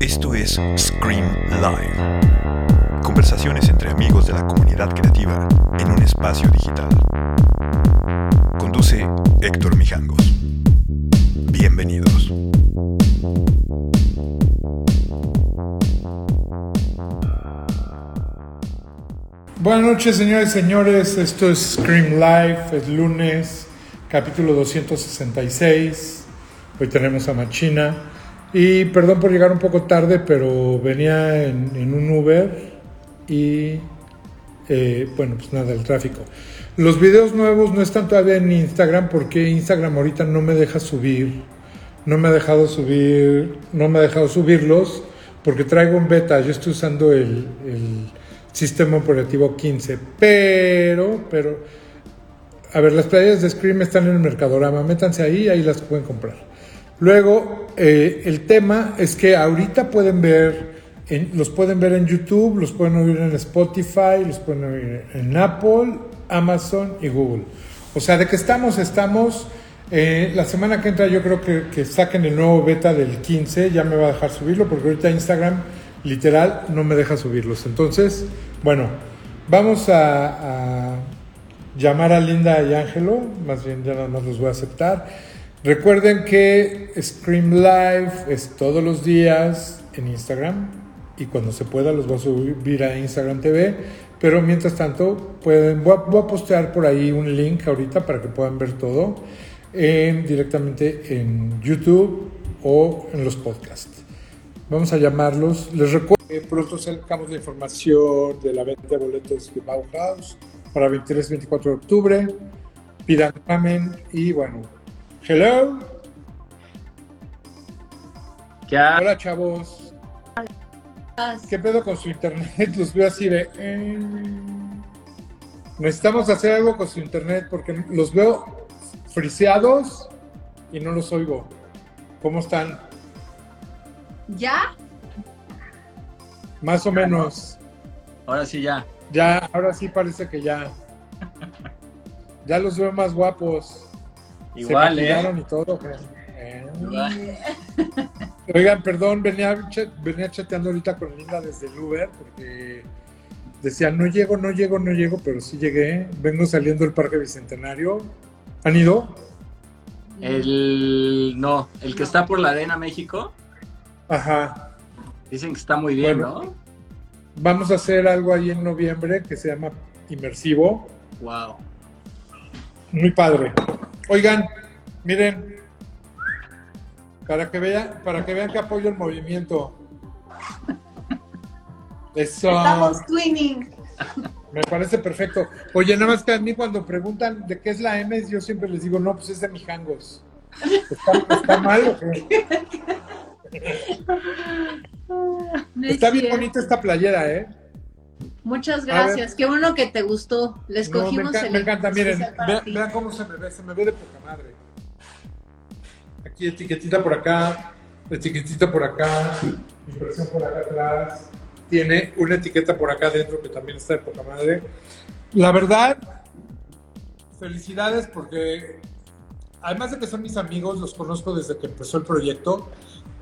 Esto es Scream Live. Conversaciones entre amigos de la comunidad creativa en un espacio digital. Conduce Héctor Mijangos. Bienvenidos. Buenas noches, señores y señores. Esto es Scream Live, es lunes, capítulo 266. Hoy tenemos a Machina. Y perdón por llegar un poco tarde, pero venía en, un Uber y, eh, bueno, pues nada, el tráfico. Los videos nuevos no están todavía en Instagram porque Instagram ahorita no me deja subir. No me ha dejado subir, no me ha dejado subirlos porque traigo un beta. Yo estoy usando el, el sistema operativo 15. Pero, pero, a ver, las playas de Scream están en el Mercadorama. Métanse ahí, ahí las pueden comprar. Luego, eh, el tema es que ahorita pueden ver, los pueden ver en YouTube, los pueden oír en Spotify, los pueden oír en Apple, Amazon y Google. O sea, de que estamos, estamos. Eh, la semana que entra yo creo que, que saquen el nuevo beta del 15, ya me va a dejar subirlo, porque ahorita Instagram literal no me deja subirlos. Entonces, bueno, vamos a llamar a Linda y Ángelo, más bien ya nada más los voy a aceptar. Recuerden que Scream Live es todos los días en Instagram y cuando se pueda los voy a subir a Instagram TV, pero mientras tanto pueden, voy a, postear por ahí un link ahorita para que puedan ver todo en- directamente en YouTube o en los podcasts. Vamos a llamarlos. Les recuerdo que pronto sacamos la información de la venta de boletos de Bauhaus para 23-24 de octubre. Pidan ramen y bueno. Hello. ¿Qué ha- Hola chavos. ¿Qué pedo con su internet? Los veo así de... eh. Necesitamos hacer algo con su internet porque los veo friseados y no los oigo. ¿Cómo están? ¿Ya? Más o menos. Ahora sí ya. Ya, ahora sí parece que ya. Ya los veo más guapos. Igual, Se ¿eh? y todo. Eh. Igual. Oigan, perdón, venía, venía chateando ahorita con Linda desde el Uber porque decía, no llego, no llego, no llego, pero sí llegué. Vengo saliendo del Parque Bicentenario. ¿Han ido? El. No, el que está por la Arena México. Ajá. Dicen que está muy bien, Bueno. Vamos a hacer algo ahí en noviembre que se llama Inmersivo. Wow. Muy padre. Oigan, miren, para que vean, para que vean que apoyo el movimiento. Eso Estamos twinning. me parece perfecto. Oye, nada más que a mí cuando preguntan de qué es la M, yo siempre les digo, no, pues es de Mijangos. ¿Está, está mal o qué? No Está es bien cierto. bonita esta playera, ¿eh? Muchas gracias. Qué bueno que te gustó. Le No, me, enca- el me encanta, miren, vean, vean cómo se me ve, se me ve de poca madre. Aquí etiquetita por acá, etiquetita por acá, impresión por acá atrás. Tiene una etiqueta por acá adentro que también está de poca madre. La verdad, felicidades porque además de que son mis amigos, los conozco desde que empezó el proyecto.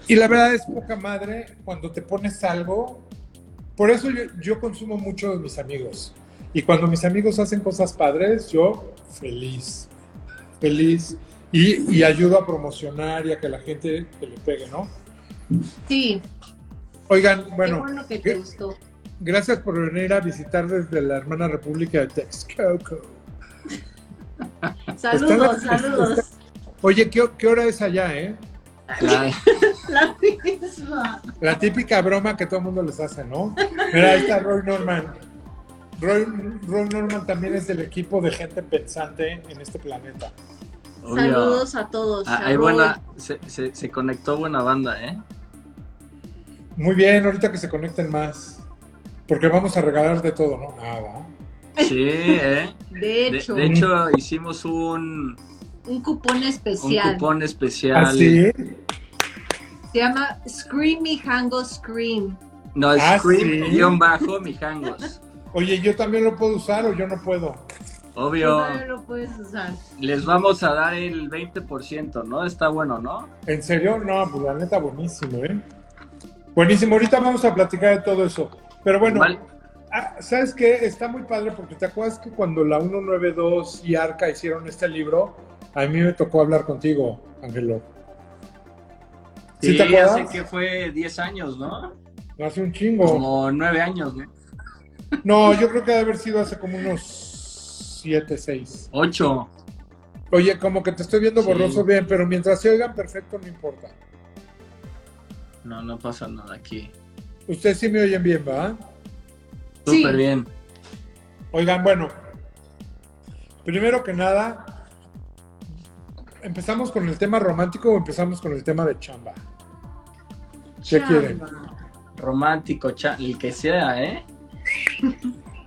Y la verdad es poca madre cuando te pones algo. Por eso yo, yo consumo mucho de mis amigos. Y cuando mis amigos hacen cosas padres, yo feliz, feliz. Y, y ayudo a promocionar y a que la gente que le pegue, ¿no? Sí, Oigan, qué bueno, bueno que te ¿qué? gustó. gracias por venir a visitar desde la hermana república de Texcoco. Saludos, saludos. Oye, ¿qué, qué hora es allá, eh? La- La misma. La típica broma que todo el mundo les hace, ¿no? Mira, ahí está Roy Norman. Roy, Roy Norman también es del equipo de gente pensante en este planeta. obvio. Saludos a todos. Ah, hay buena. Se, se, se conectó buena banda, ¿eh? Muy bien, ahorita que se conecten más. Porque vamos a regalar de todo, ¿no? Ah, va. Sí, ¿eh? De hecho, de hecho, hicimos un, un cupón un especial. cupón especial. ¿Ah, sí? Se llama Screamy Hango Scream. No, Ah, Scream sí. guion bajo Mijangos. Oye, ¿yo también lo puedo usar o yo no puedo? Obvio. Todavía lo puedes usar. Les vamos a dar el 20%, ¿no? Está bueno, ¿no? ¿En serio? No, pues la neta, buenísimo, ¿eh? Buenísimo. Ahorita vamos a platicar de todo eso. Pero bueno, ah, ¿sabes qué? Está muy padre porque te acuerdas que cuando la 192 y Arca hicieron este libro, a mí me tocó hablar contigo, Ángelo. ¿Sí, sí, te acuerdas? hace que fue 10 años, ¿no? Hace un chingo. Como 9 años, ¿no? No, yo creo que debe haber sido hace como unos 7, 6. 8. Oye, como que te estoy viendo Sí. borroso bien, pero mientras se oigan perfecto, no importa. No, no pasa nada aquí. Ustedes sí me oyen bien, ¿va? Sí. Súper bien. Oigan, bueno, primero que nada, ¿empezamos con el tema romántico o empezamos con el tema de chamba? ¿Qué Chamba. quieren? Romántico, cha- el que sea, ¿eh?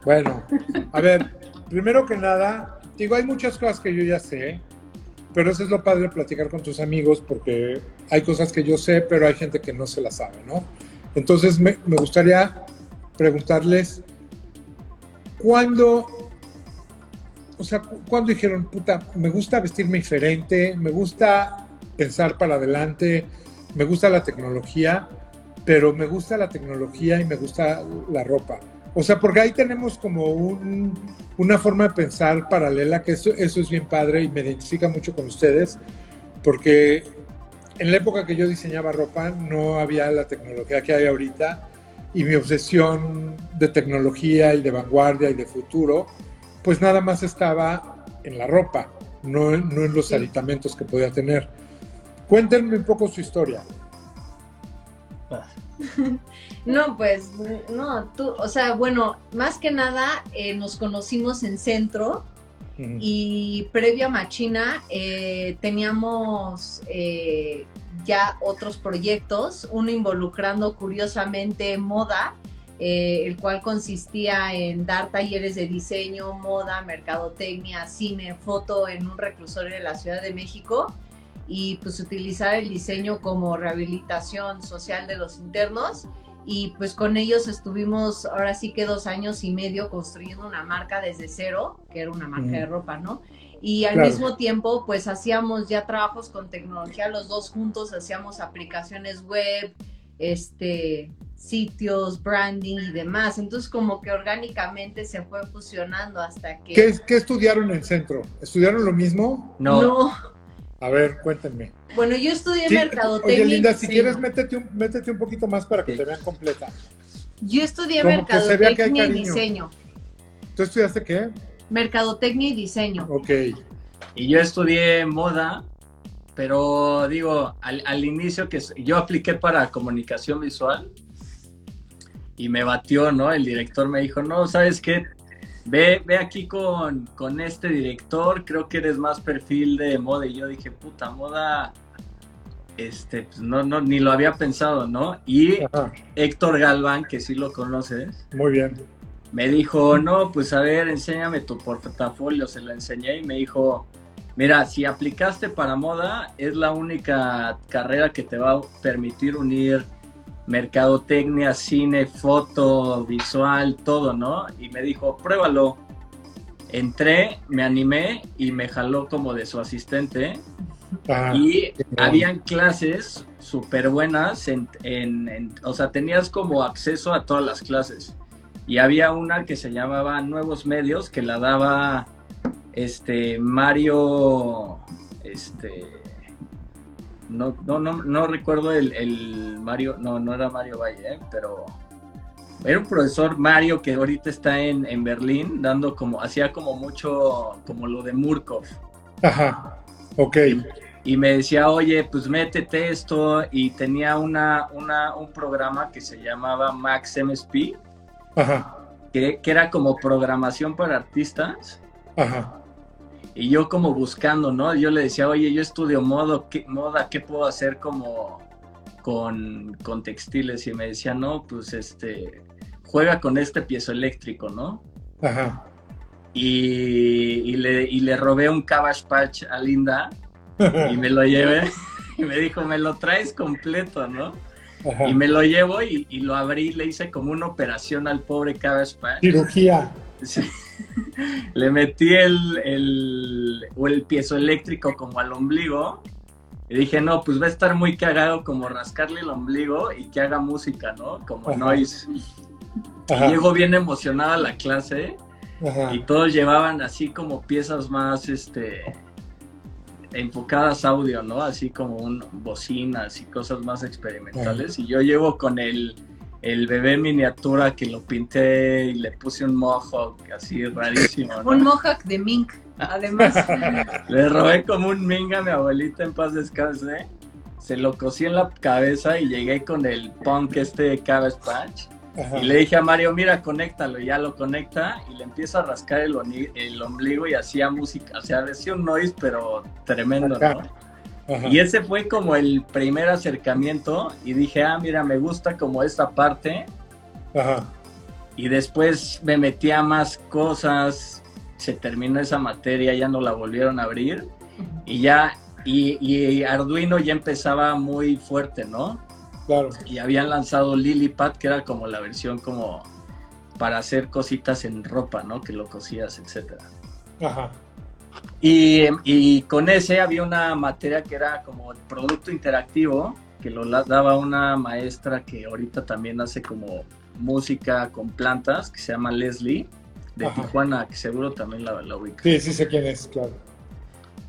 Bueno, a ver, primero que nada, digo, hay muchas cosas que yo ya sé, pero eso es lo padre de platicar con tus amigos porque hay cosas que yo sé, pero hay gente que no se las sabe, ¿no? Entonces me, me gustaría preguntarles, ¿cuándo, o sea, cu- cuándo dijeron, puta, me gusta vestirme diferente, me gusta pensar para adelante, me gusta la tecnología, pero me gusta la tecnología y me gusta la ropa? O sea, porque ahí tenemos como un- una forma de pensar paralela, que eso, eso es bien padre y me identifica mucho con ustedes, porque en la época que yo diseñaba ropa no había la tecnología que hay ahorita y mi obsesión de tecnología y de vanguardia y de futuro, pues nada más estaba en la ropa, no, no en los aditamentos que podía tener. Cuéntenme un poco su historia. No, pues, no, tú, o sea, bueno, más que nada eh, nos conocimos en centro y previo a Machina eh, teníamos eh, ya otros proyectos, uno involucrando curiosamente moda, el cual consistía en dar talleres de diseño, moda, mercadotecnia, cine, foto en un reclusorio de la Ciudad de México y pues utilizar el diseño como rehabilitación social de los internos y pues con ellos estuvimos ahora sí que dos años y medio construyendo una marca desde cero, que era una marca Ujú. de ropa, ¿no? Y al Claro. mismo tiempo pues hacíamos ya trabajos con tecnología los dos juntos, hacíamos aplicaciones web, este sitios, branding y demás. Entonces como que orgánicamente se fue fusionando hasta que... ¿Qué, qué estudiaron en el centro? ¿Estudiaron lo mismo? No, No. A ver, cuéntenme. Bueno, yo estudié Sí, mercadotecnia. Oye, Linda, si quieres, métete un, métete un poquito más para que Sí. te vean completa. Yo estudié Como mercadotecnia y diseño. ¿Tú estudiaste qué? Mercadotecnia y diseño. Ok. y yo estudié moda, pero digo, al, al inicio que yo apliqué para comunicación visual y me batió, ¿no? El director me dijo, no, ¿sabes qué? Ve, ve aquí con, con este director, creo que eres más perfil de moda. Y yo dije, puta, moda, este, pues no, no, ni lo había pensado, ¿no? Y Ajá. Héctor Galván, que sí lo conoces, Muy bien. me dijo, no, pues a ver, enséñame tu portafolio. Se lo enseñé y me dijo, mira, si aplicaste para moda, es la única carrera que te va a permitir unir mercadotecnia, cine, foto, visual, todo, ¿no? Y me dijo, pruébalo. Entré, me animé y me jaló como de su asistente. Ajá. Y habían clases súper buenas, en, en- en- o sea, tenías como acceso a todas las clases. Y había una que se llamaba Nuevos Medios, que la daba este Mario, este, no, no, no, no recuerdo el, el Mario, no, no era Mario Valle, ¿eh? pero era un profesor Mario que ahorita está en, en Berlín, dando como, hacía como mucho, como lo de Murkov Ajá. Ok. y me decía, oye, pues métete esto, y tenía una, una, un programa que se llamaba Max MSP, Ajá. que, que era como programación para artistas, Ajá. Y yo como buscando, ¿no? Yo le decía, oye, yo estudio modo, ¿qué, moda, ¿qué puedo hacer como con, con textiles? Y me decía, no, pues este, juega con este piezoeléctrico, ¿no? Ajá. Y, y le, y le robé un Cabbage Patch a Linda, y me lo llevé, y me dijo, me lo traes completo, ¿no? Ajá. Y me lo llevo y, y lo abrí, le hice como una operación al pobre Cabbage Patch. Cirugía. Sí. le metí el, el, o el piezo eléctrico como al ombligo. Y dije, no, pues va a estar muy cagado como rascarle el ombligo y que haga música, ¿no? Como Ajá. noise. Ajá, Y llego bien emocionada a la clase ajá, y todos llevaban así como piezas más, este, enfocadas audio, ¿no? Así como un, bocinas y cosas más experimentales. Y yo llevo con el, el bebé miniatura que lo pinté y le puse un mohawk así rarísimo, ¿no? Un mohawk de mink, además. Le robé como un minga a mi abuelita en paz descanse. Se lo cosí en la cabeza y llegué con el punk este Cabbage Patch. ajá. Y le dije a Mario, mira, conéctalo. Y ya lo conecta y le empieza a rascar el, ombligo y hacía música. O sea, decía un noise, pero tremendo, ¿no? Ajá. Y ese fue como el primer acercamiento. Y dije, ah, mira, me gusta como esta parte. Ajá. Y después me metí a más cosas. Se terminó esa materia, ya no la volvieron a abrir. Y ya, y, y Arduino ya empezaba muy fuerte, ¿no? Claro. Y habían lanzado Lilipad, que era como la versión como para hacer cositas en ropa, ¿no? Que lo cosías, etcétera. Ajá. Y, y con ese había una materia que era como el producto interactivo, que lo daba una maestra que ahorita también hace como música con plantas, que se llama Leslie, de Ajá. Tijuana, que seguro también la, la ubica. Sí, sí sé quién es, claro.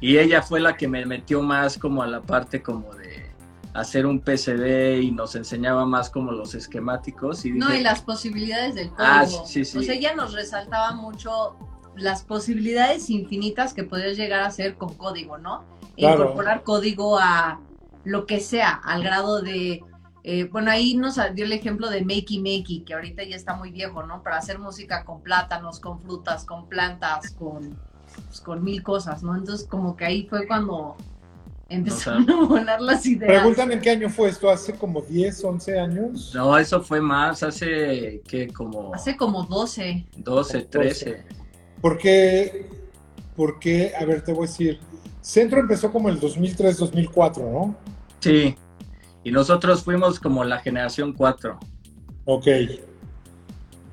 Y ella fue la que me metió más como a la parte como de hacer un PCB y nos enseñaba más como los esquemáticos. Y No, dije, y las posibilidades del código. Ah, sí, sí. O sea, ella nos resaltaba mucho las posibilidades infinitas que podías llegar a hacer con código, ¿no? E Claro. Incorporar código a lo que sea, al grado de. eh, bueno, ahí nos dio el ejemplo de Makey Makey, que ahorita ya está muy viejo, ¿no? Para hacer música con plátanos, con frutas, con plantas, con, pues, con mil cosas, ¿no? Entonces, como que ahí fue cuando empezaron a volar las ideas. Preguntan en qué año fue esto, hace como 10, 11 años. No, eso fue más hace que como Hace como 12. 12, 13. Porque, porque, a ver, te voy a decir, Centro empezó como el 2003, 2004, ¿no? Sí. Y nosotros fuimos como la generación 4. Ok,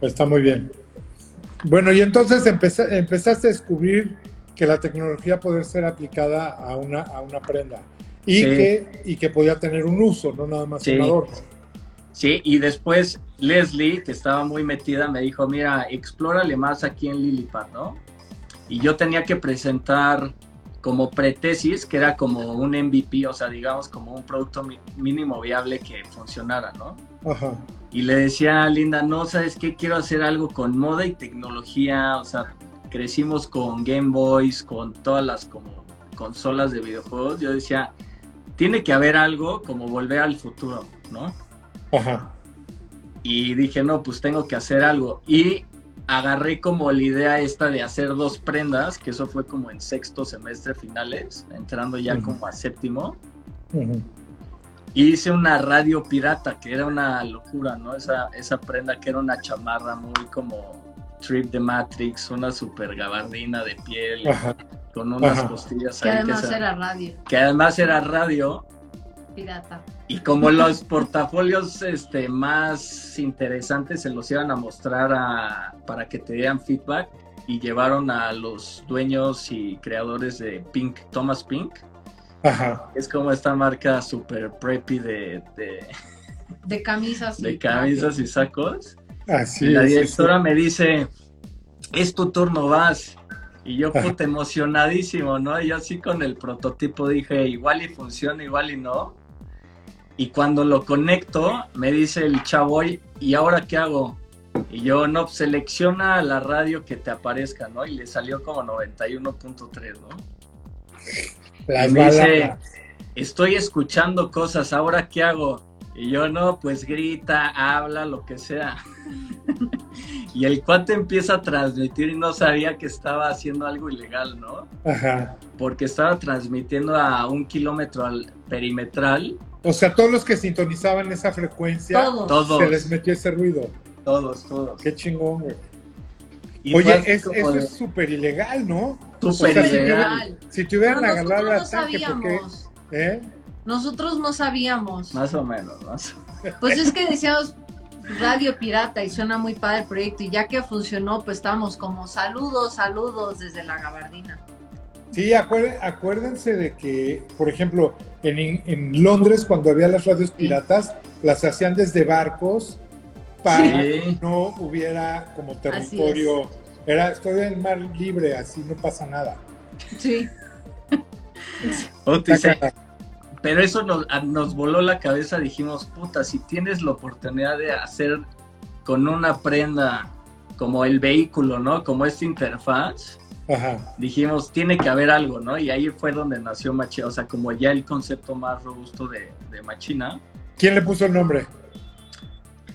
está muy bien. Bueno, y entonces empeza- empezaste a descubrir que la tecnología puede ser aplicada a una, a una prenda y, Sí. que, y que podía tener un uso, no nada más Sí. un adorno. Sí, y después Leslie, que estaba muy metida, me dijo, mira, explórale más aquí en Lilipad, ¿no? Y yo tenía que presentar como pretesis, que era como un MVP, o sea, digamos como un producto mínimo viable que funcionara, ¿no? Ajá, Y le decía a Linda, no, ¿sabes qué? Quiero hacer algo con moda y tecnología, o sea, crecimos con Game Boys, con todas las como consolas de videojuegos. Yo decía, tiene que haber algo como volver al futuro, ¿no? ajá, Y dije, no, pues tengo que hacer algo. Y agarré como la idea esta de hacer dos prendas, que eso fue como en sexto semestre finales, entrando ya como a séptimo. Y hice una radio pirata, que era una locura, ¿no? Esa, esa prenda que era una chamarra muy como Trip de Matrix, una super gabardina de piel, ajá, con unas Ajá. costillas Que ahí. además que, esa- era radio, que además era radio. pirata. Y como los portafolios este, más interesantes se los iban a mostrar a- para que te dieran feedback y llevaron a los dueños y creadores de Pink, Thomas Pink. ajá. Es como esta marca super preppy de, de, De camisas. de y camisas y sacos. Así y la es, sí, directora me dice, es tu turno, vas. Y yo, puta, emocionadísimo, ¿no? Y yo así con el prototipo dije, igual y funciona, igual y no. Y cuando lo conecto, me dice el chavo, "Oye, ¿y ahora qué hago? Y yo, no, pues, selecciona la radio que te aparezca, ¿no? Y le salió como 91.3, ¿no? Las y me dice, estoy escuchando cosas, ¿ahora qué hago? Y yo, no, pues grita, habla, lo que sea. y el cuate empieza a transmitir y no sabía que estaba haciendo algo ilegal, ¿no? Ajá. Porque estaba transmitiendo a un kilómetro al perimetral, O sea, todos los que sintonizaban esa frecuencia, Todos. todos, se les metió ese ruido. todos, todos. Qué chingón, güey. Y Oye, es- eso de, es súper ilegal, ¿no? súper o sea, ilegal, Si te hubieran agarrado no ataque, porque... ¿Eh? Nosotros no sabíamos. más o menos, ¿no? Pues es que decíamos, radio pirata y suena muy padre el proyecto y ya que funcionó, pues estamos como saludos, saludos desde la gabardina. Sí, acuérdense de que, por ejemplo, en, en, Londres cuando había las radios piratas, las hacían desde barcos para que no hubiera como territorio. Era, estoy en mar libre, así no pasa nada. Sí. pero eso nos, nos voló la cabeza, dijimos, puta, si tienes la oportunidad de hacer con una prenda como el vehículo, ¿no? Como esta interfaz, dijimos, tiene que haber algo, ¿no? Y ahí fue donde nació Machina, o sea, como ya el concepto más robusto de, Machina. ¿Quién le puso el nombre?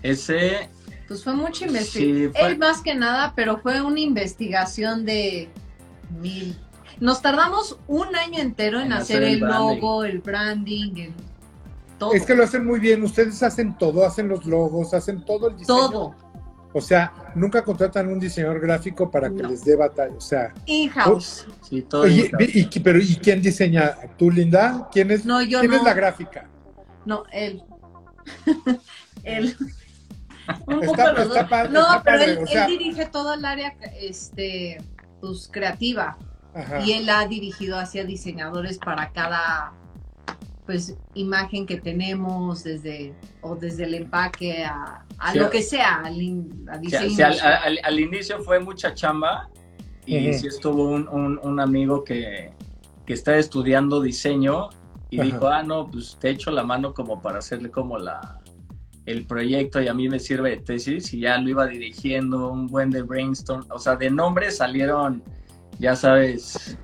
Ese... Pues fue mucha investigación. Él más que nada, pero fue una investigación de mil. Nos tardamos un año entero en, hacer, el, logo, el branding, el todo. Es que lo hacen muy bien. Ustedes hacen todo, hacen los logos, hacen todo el diseño. Todo o sea, nunca contratan un diseñador gráfico para que les dé batalla. O sea, in-house. Sí, todo y, pero ¿y quién diseña? ¿Tú, Linda? ¿Quién es, no, yo ¿quién es la gráfica? No, él. él. Un poco no, pero él, dirige todo el área este, pues, creativa. Y él ha dirigido hacia diseñadores para cada pues imagen que tenemos desde o desde el empaque a, lo que sea, al, diseño. al, inicio fue mucha chamba y sí estuvo un, amigo que, que, está estudiando diseño y dijo, ah, no, pues te echo la mano como para hacerle como la el proyecto y a mí me sirve de tesis y ya lo iba dirigiendo, un buen de brainstorm, o sea, de nombres salieron, ya sabes,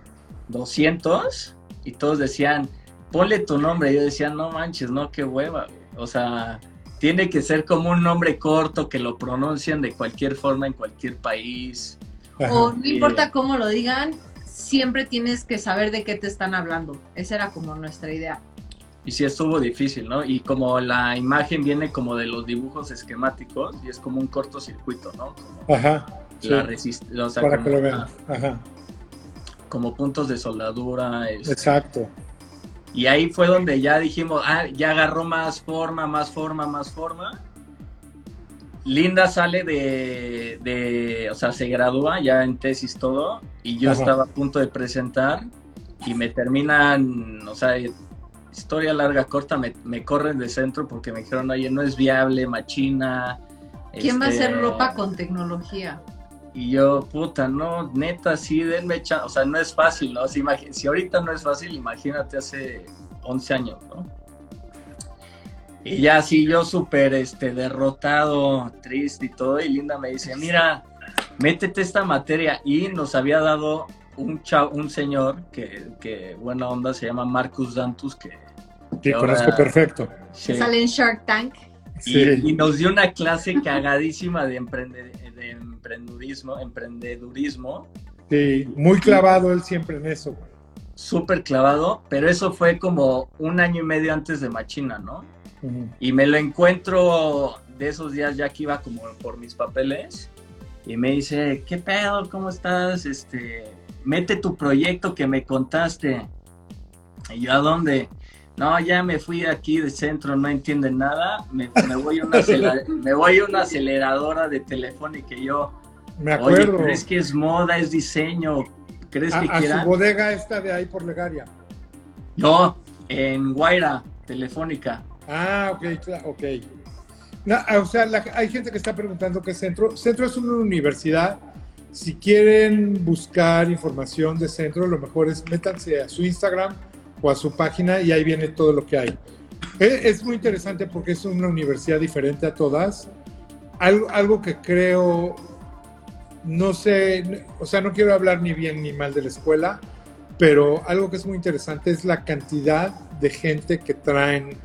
200 y todos decían, ponle tu nombre. Yo decía, no manches, no, qué hueva. O sea, tiene que ser como un nombre corto que lo pronuncien de cualquier forma en cualquier país. O no importa cómo lo digan, siempre tienes que saber de qué te están hablando. Esa era como nuestra idea. Y sí estuvo difícil, ¿no? Y como la imagen viene como de los dibujos esquemáticos y es como un cortocircuito, ¿no? Ajá. La Para que lo vean. Ajá. Como puntos de soldadura. Este, Exacto. Y ahí fue donde ya dijimos, ah, ya agarró más forma, más forma, más forma. Linda sale de, o sea, se gradúa ya en tesis todo, y yo estaba a punto de presentar, y me terminan, o sea, historia larga, corta, me, corren de centro porque me dijeron, oye, no es viable, machina. ¿Quién va a hacer este, ropa con tecnología? Y yo, puta, no, neta, sí, denme chance. O sea, no es fácil, ¿no? Si, si ahorita no es fácil, imagínate hace 11 años, ¿no? Y ya así yo súper este, derrotado, triste y todo, y Linda me dice, mira, métete esta materia. Y nos había dado un, un señor que, que, buena onda, se llama Marcus Dantus, que... Que conozco perfecto. Sale en Shark Tank. Y, y, nos dio una clase cagadísima de emprender emprendurismo, emprendedurismo. Sí, muy clavado él siempre en eso. Súper clavado, pero eso fue como un año y medio antes de Machina, ¿no? Y me lo encuentro de esos días ya que iba como por mis papeles y me dice, ¿qué pedo? ¿Cómo estás? Este, mete tu proyecto que me contaste. Y yo, ¿a dónde? No, ya me fui aquí de centro, no entienden nada. Me, voy, a una me voy a una aceleradora de teléfono y que yo. Me acuerdo. Oye, ¿crees que es moda, es diseño? ¿Crees que a su bodega esta de ahí por Legaria? No, en Guaira, telefónica. Ah, ok, ok. Ah, o sea, hay gente que está preguntando qué es centro. Centro es una universidad. Si quieren buscar información de centro, lo mejor es métanse a su Instagram o a su página y ahí viene todo lo que hay. Es, muy interesante porque es una universidad diferente a todas. Algo, algo que creo, no sé, o sea, no quiero hablar ni bien ni mal de la escuela, pero algo que es muy interesante es la cantidad de gente que traen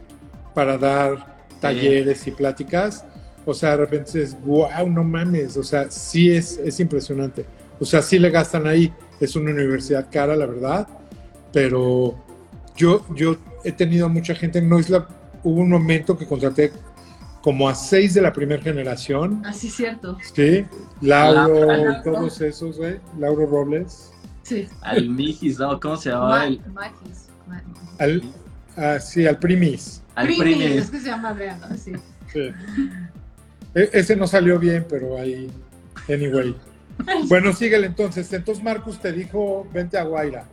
para dar talleres y pláticas. O sea, de repente es, wow, no mames, o sea, sí es, es impresionante. O sea, sí le gastan ahí. Es una universidad cara, la verdad, pero yo, yo he tenido mucha gente en Noisla, hubo un momento que contraté como a seis de la primera generación. Así ah, cierto. Sí, Lauro, todos esos, güey, Lauro Robles. Sí. Al Mijis, ¿no? ¿Cómo se llamaba? el... Al, ah, sí, al Primis. Al Primis, es que se llama Adriano, sí. Sí. E- ese no salió bien, pero ahí, anyway. Bueno, síguele entonces. Entonces Marcus te dijo, vente a Guaira.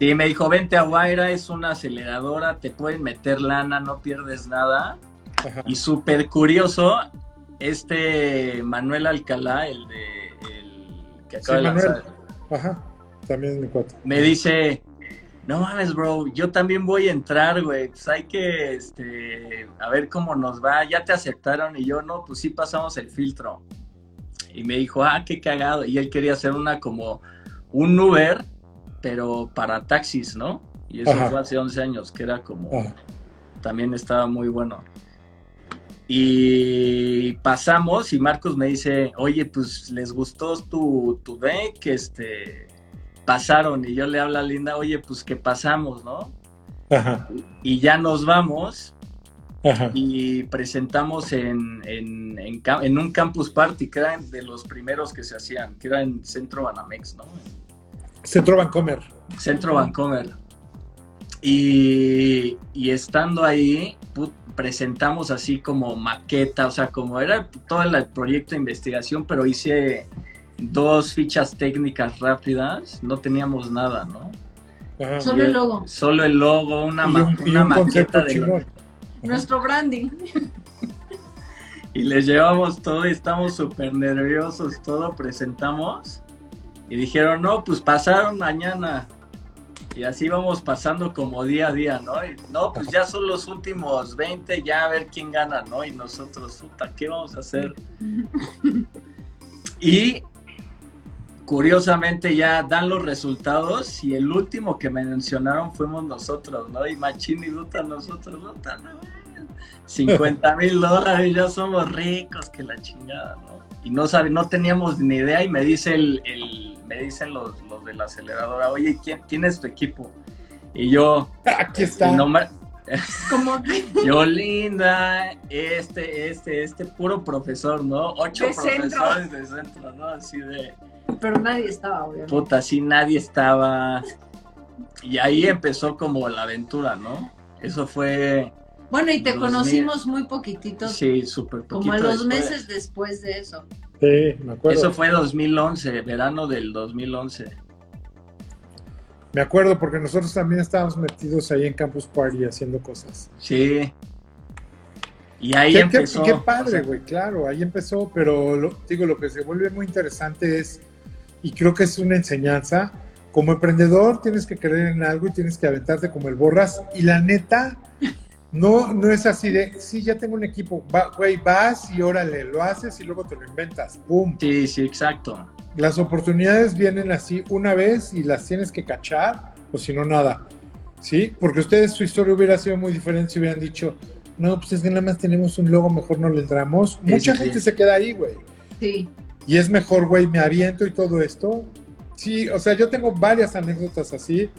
Y me dijo, vente a Guaira, es una aceleradora, te pueden meter lana, no pierdes nada. Ajá. Y súper curioso, este Manuel Alcalá, el de el que acaba Sí, de Manuel. lanzar, Ajá, también es mi cuate. me dice, no mames, bro, yo también voy a entrar, güey, pues hay que, este, a ver cómo nos va, ya te aceptaron y yo, no, pues sí pasamos el filtro. Y me dijo, ah, qué cagado, y él quería hacer una como un Uber, pero para taxis, ¿no? Y eso Ajá. fue hace 11 años, que era como, Ajá. también estaba muy bueno. Y pasamos y Marcos me dice, oye, pues les gustó tu, tu deck, este, pasaron. Y yo le hablo a Linda, oye, pues que pasamos, ¿no? Ajá. Y ya nos vamos Ajá. y presentamos en, en, en un campus party, que era de los primeros que se hacían, que era en Centro Banamex, ¿no? Centro Vancomer. Centro Vancomer. Y, y estando ahí, put- presentamos así como maqueta, o sea, como era todo el proyecto de investigación, pero hice dos fichas técnicas rápidas, no teníamos nada, ¿no? Ajá. Solo el logo. Solo el logo, una, Y ma- un, y una un concepto maqueta de. Nuestro branding. Y les llevamos todo y estamos súper nerviosos, todo presentamos. Y dijeron, no, pues pasaron mañana. Y así vamos pasando como día a día, ¿no? Y, no, pues ya son los últimos 20, ya a ver quién gana, ¿no? Y nosotros, puta, ¿qué vamos a hacer? Y curiosamente ya dan los resultados y el último que me mencionaron fuimos nosotros, ¿no? Y Machín y Duta, nosotros, Duta, no, 50 mil dólares, ya somos ricos, que la chingada, ¿no? Y no sabe, no teníamos ni idea y me dice el, el- me dicen los, los de la aceleradora, oye, ¿quién, quién es tu equipo? Y yo, Aquí está. nombre- Como yo linda, este, este, este, puro profesor, ¿no? Ocho De centro. profesores de centro, ¿no? Así de, pero nadie estaba, obviamente. puta, así nadie estaba. Y ahí empezó como la aventura, ¿no? Eso fue, Bueno, y te 2000. conocimos muy poquititos, sí, súper poquito como a los después. meses después de eso. Sí, me acuerdo. Eso fue 2011, verano del 2011. Me acuerdo porque nosotros también estábamos metidos ahí en Campus Party haciendo cosas. Sí. Y ahí Qué, qué- empezó. qué o padre, sea, güey, claro, ahí empezó, pero lo- digo, lo que se vuelve muy interesante es, y creo que es una enseñanza, como emprendedor tienes que creer en algo y tienes que aventarte como el borras, y la neta, no, no es así de, sí, ya tengo un equipo, va, güey, vas y órale, lo haces y luego te lo inventas, ¡pum! Sí, sí, exacto. Las oportunidades vienen así una vez y las tienes que cachar, o si no, nada. ¿Sí? Porque ustedes su historia hubiera sido muy diferente si hubieran dicho, no, pues es que nada más tenemos un logo, mejor no le entramos. Sí, Mucha sí, gente sí. se queda ahí, güey. Sí. Y es mejor, güey, me aviento y todo esto. Sí, o sea, yo tengo varias anécdotas así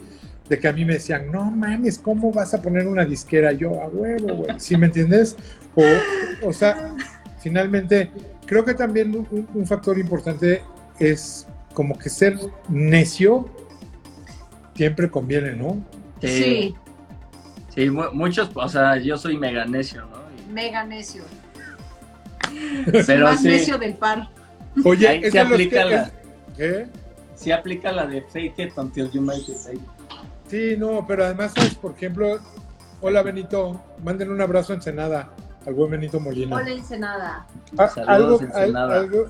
de que a mí me decían, no mames, ¿cómo vas a poner una disquera? Yo, a huevo, güey. ¿Sí me entiendes? O, o sea, finalmente, creo que también un, un factor importante es como que ser necio siempre conviene, ¿no? Sí. Sí, mu- muchos, o sea, yo soy mega necio, ¿no? Y- mega necio. Pero Más sí, necio del par. Oye, Ahí se aplica que- la- ¿Qué? sí aplica la de fake it until you make it fake. Sí, no, pero además, ¿sabes? por ejemplo, hola Benito, manden un abrazo a Ensenada, al buen Benito Molina. Hola, Ensenada. Ah, Saludos, algo, Ensenada. al- algo,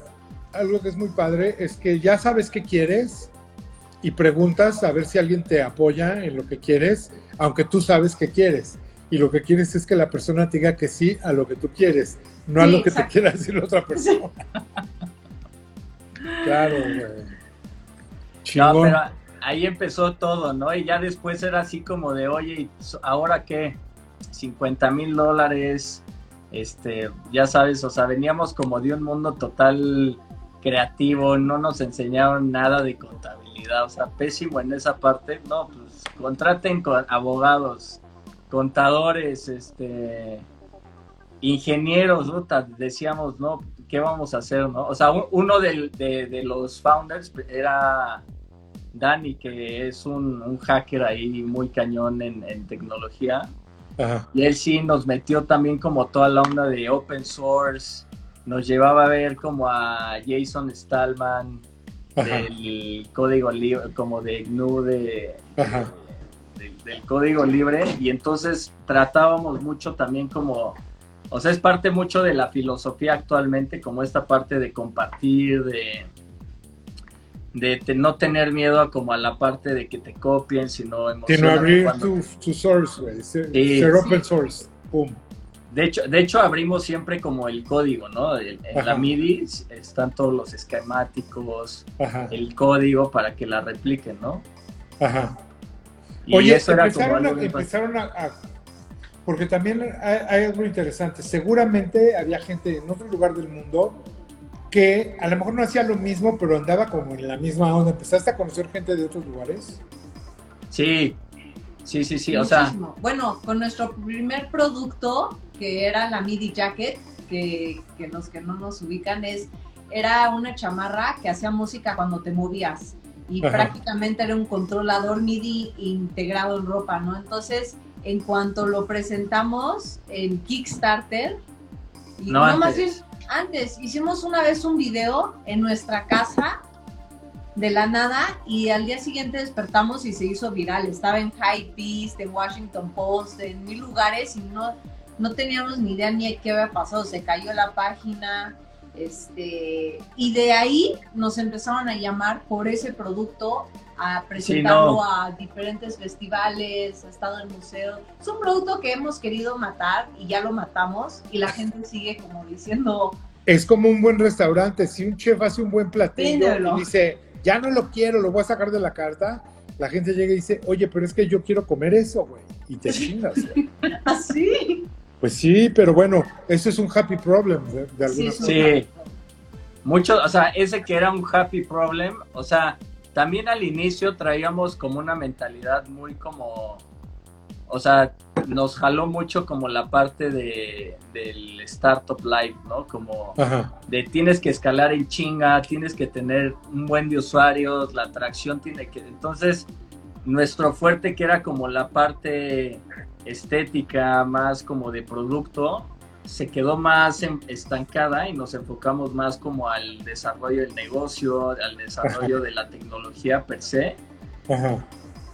algo que es muy padre es que ya sabes qué quieres y preguntas a ver si alguien te apoya en lo que quieres, aunque tú sabes qué quieres. Y lo que quieres es que la persona te diga que sí a lo que tú quieres, no a lo que exacto. te quiera decir la otra persona. claro, güey. No, pero ahí empezó todo, ¿no? Y ya después era así como de, oye, ¿y ¿ahora qué? 50 mil dólares, este, ya sabes, o sea, veníamos como de un mundo total creativo, no nos enseñaron nada de contabilidad, o sea, pésimo en esa parte, no, pues contraten con abogados, contadores, este, ingenieros, puta, decíamos, no, ¿qué vamos a hacer, no? O sea, un- uno de, de los founders era Dani, que es un, un hacker ahí muy cañón en, en tecnología. Ajá. Y él sí nos metió también como toda la onda de open source nos llevaba a ver como a Jason Stallman Ajá. del código libre, como de GNU de, del código libre y entonces tratábamos mucho también como, o sea, es parte mucho de la filosofía actualmente, como esta parte de compartir, de, de te- no tener miedo a como a la parte de que te copien, sino Sino abrir tu, tu source, güey. Ser, Sí. ser Sí. open source. De hecho, de hecho abrimos siempre como el código, ¿no? El- en la. MIDI están todos los esquemáticos, Ajá. el código para que la repliquen, ¿no? Ajá. Y Oye, eso era como empezaron, a, empezaron a, a- Porque también hay, hay algo interesante. Seguramente había gente en otro lugar del mundo que a lo mejor no hacía lo mismo, pero andaba como en la misma onda. ¿Empezaste a conocer gente de otros lugares? Sí, sí, sí, sí, o sea. Bueno, con nuestro primer producto, que era la MIDI Jacket, que, que los que no nos ubican es, era una chamarra que hacía música cuando te movías y Ajá. prácticamente era un controlador MIDI integrado en ropa, ¿no? Entonces, en cuanto lo presentamos en Kickstarter, y no, más bien antes. hicimos una vez un video en nuestra casa de la nada y al día siguiente despertamos y se hizo viral. Estaba en High Beast, en Washington Post, en mil lugares y no, no teníamos ni idea ni qué había pasado. Se cayó la página. Este, y de ahí nos empezaron a llamar por ese producto a presentarlo no. a diferentes festivales, ha estado en museos. Es un producto que hemos querido matar y ya lo matamos y la gente sigue como diciendo, Es como un buen restaurante. Si un chef hace un buen platillo Véndelo. y dice, ya no lo quiero, lo voy a sacar de la carta, la gente llega y dice, oye, pero es que yo quiero comer eso, güey. Y te chingas. así. Pues sí, pero bueno, eso es un happy problem de, de alguna Sí. Sí. Mucho, o sea, ese que era un happy problem, o sea, también al inicio traíamos como una mentalidad muy como, o sea, nos jaló mucho como la parte de, del startup life, ¿no? Como Ajá. de tienes que escalar en chinga, tienes que tener un buen de usuarios, la atracción tiene que... Entonces, nuestro fuerte que era como la parte estética, más como de producto, se quedó más en- estancada y nos enfocamos más como al desarrollo del negocio, al desarrollo de la tecnología per se. Ajá.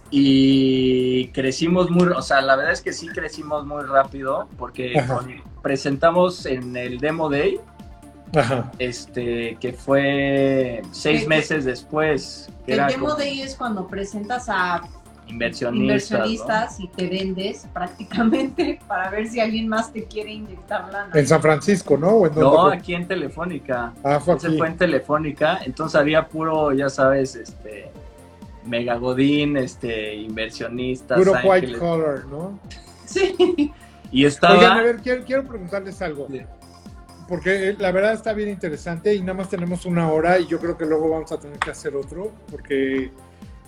Y crecimos muy, o sea, la verdad es que sí crecimos muy rápido porque con- presentamos en el Demo Day, Ajá. este, que fue seis meses después, que El era demo como day es cuando presentas a inversionistas, inversionistas y te vendes prácticamente para ver si alguien más te quiere inyectar lana. En San Francisco, ¿no? ¿O en ¿no? fue? aquí en Telefónica. Ah, fue Ese aquí. fue en Telefónica, entonces había puro, ya sabes, este, Mega Godín, este, inversionistas, Puro white collar, ¿no? Sí. Y estaba... Oigan, a ver, quiero, quiero preguntarles algo. Sí. Porque eh, la verdad está bien interesante y nada más tenemos una hora y yo creo que luego vamos a tener que hacer otro porque,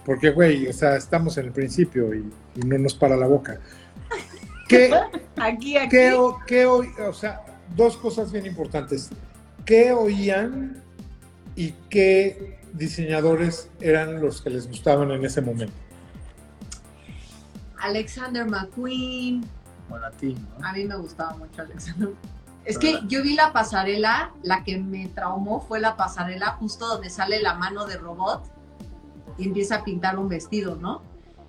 porque güey, o sea, estamos en el principio y, y no nos para la boca. ¿Qué, Aquí, aquí. qué, o- qué o sea, dos cosas bien importantes. ¿Qué oían y qué diseñadores eran los que les gustaban en ese momento? Alexander McQueen. Bueno, a ti, ¿no? A mí me gustaba mucho Alexander. Es que yo vi la pasarela, la que me traumó fue la pasarela justo donde sale la mano de robot y empieza a pintar un vestido, ¿no?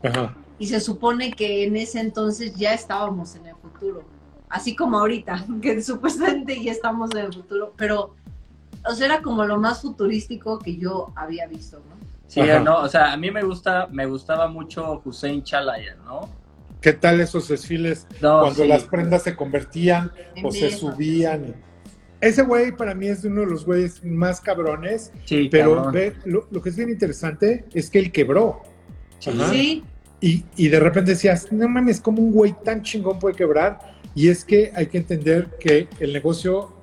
Ajá. Y se supone que en ese entonces ya estábamos en el futuro. Así como ahorita, que supuestamente ya estamos en el futuro. Pero, o sea, era como lo más futurístico que yo había visto, ¿no? Sí, Ajá. no, o sea, a mí me gusta, me gustaba mucho Hussein Chalayan, ¿no? ¿Qué tal esos desfiles No, cuando sí. las prendas se convertían En o se subían? Ese güey para mí es uno de los güeyes más cabrones, Sí, pero cabrón. ve, lo, lo que es bien interesante es que él quebró. Sí. Ajá. Sí, Y, y de repente decías, no mames, ¿cómo un güey tan chingón puede quebrar? Y es que hay que entender que el negocio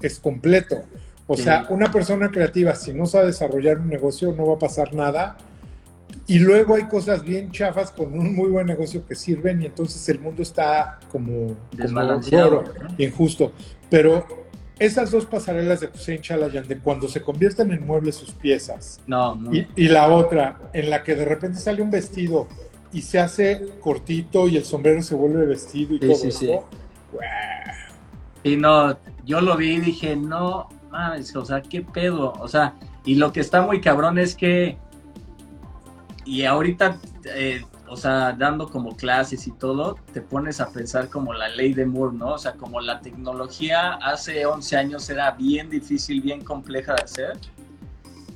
es completo. O Sí. sea, una persona creativa, si no sabe desarrollar un negocio, no va a pasar nada. Y luego hay cosas bien chafas con un muy buen negocio que sirven y entonces el mundo está como, como Desbalanceado, raro, ¿no? injusto. Pero esas dos pasarelas de Hussein Chalayan, de cuando se convierten en muebles sus piezas, No, muy- y, y la otra, en la que de repente sale un vestido y se hace cortito y el sombrero se vuelve vestido y Sí, todo sí, eso. sí. Y no, yo lo vi y dije, no, mames, o sea, qué pedo. O sea, y lo que está muy cabrón es que, y ahorita, eh, o sea, dando como clases y todo, te pones a pensar como la ley de Moore, ¿no? O sea, como la tecnología hace 11 años era bien difícil, bien compleja de hacer.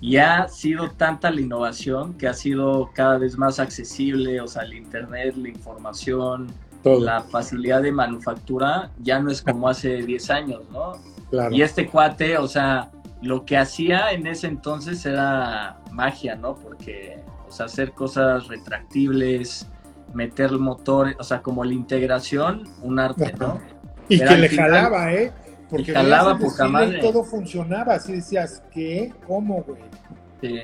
Y ha sido tanta la innovación que ha sido cada vez más accesible, o sea, el Internet, la información, la facilidad de manufactura ya no es como hace 10 años, ¿no? Claro. Y este cuate, o sea, lo que hacía en ese entonces era magia, ¿no? Porque, o sea, hacer cosas retractibles, meter el motor, o sea, como la integración, un arte, ¿no? Y que le jalaba, ¿eh? Porque jalaba poca madre. todo funcionaba, así decías, ¿qué? ¿Cómo, güey? Sí.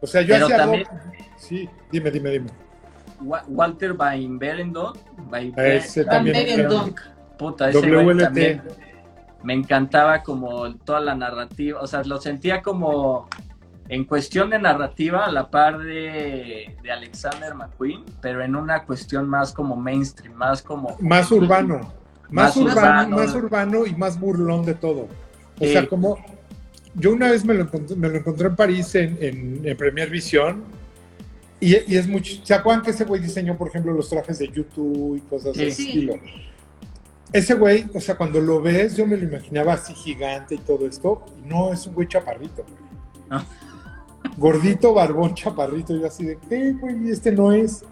O sea, yo hacía también, Sí, dime, dime, dime. Walter Van Berendonk. Ese también. Puta, ese güey también me encantaba como toda la narrativa, o sea, lo sentía como en cuestión de narrativa a la par de, Alexander McQueen, pero en una cuestión más como mainstream, más como... Más urbano, más, urbano, más urbano y más burlón de todo. O sea, como... Yo una vez me lo encontré, me lo encontré en París en, en, Premier Vision y, y, es mucho... ¿Se acuerdan que ese güey diseñó, por ejemplo, los trajes de YouTube y cosas de ese estilo? ese güey, o sea, cuando lo ves, yo me lo imaginaba así gigante y todo esto, y no, es un güey chaparrito, ah. Gordito, barbón, chaparrito, y así de, ¿qué, güey? Este no es.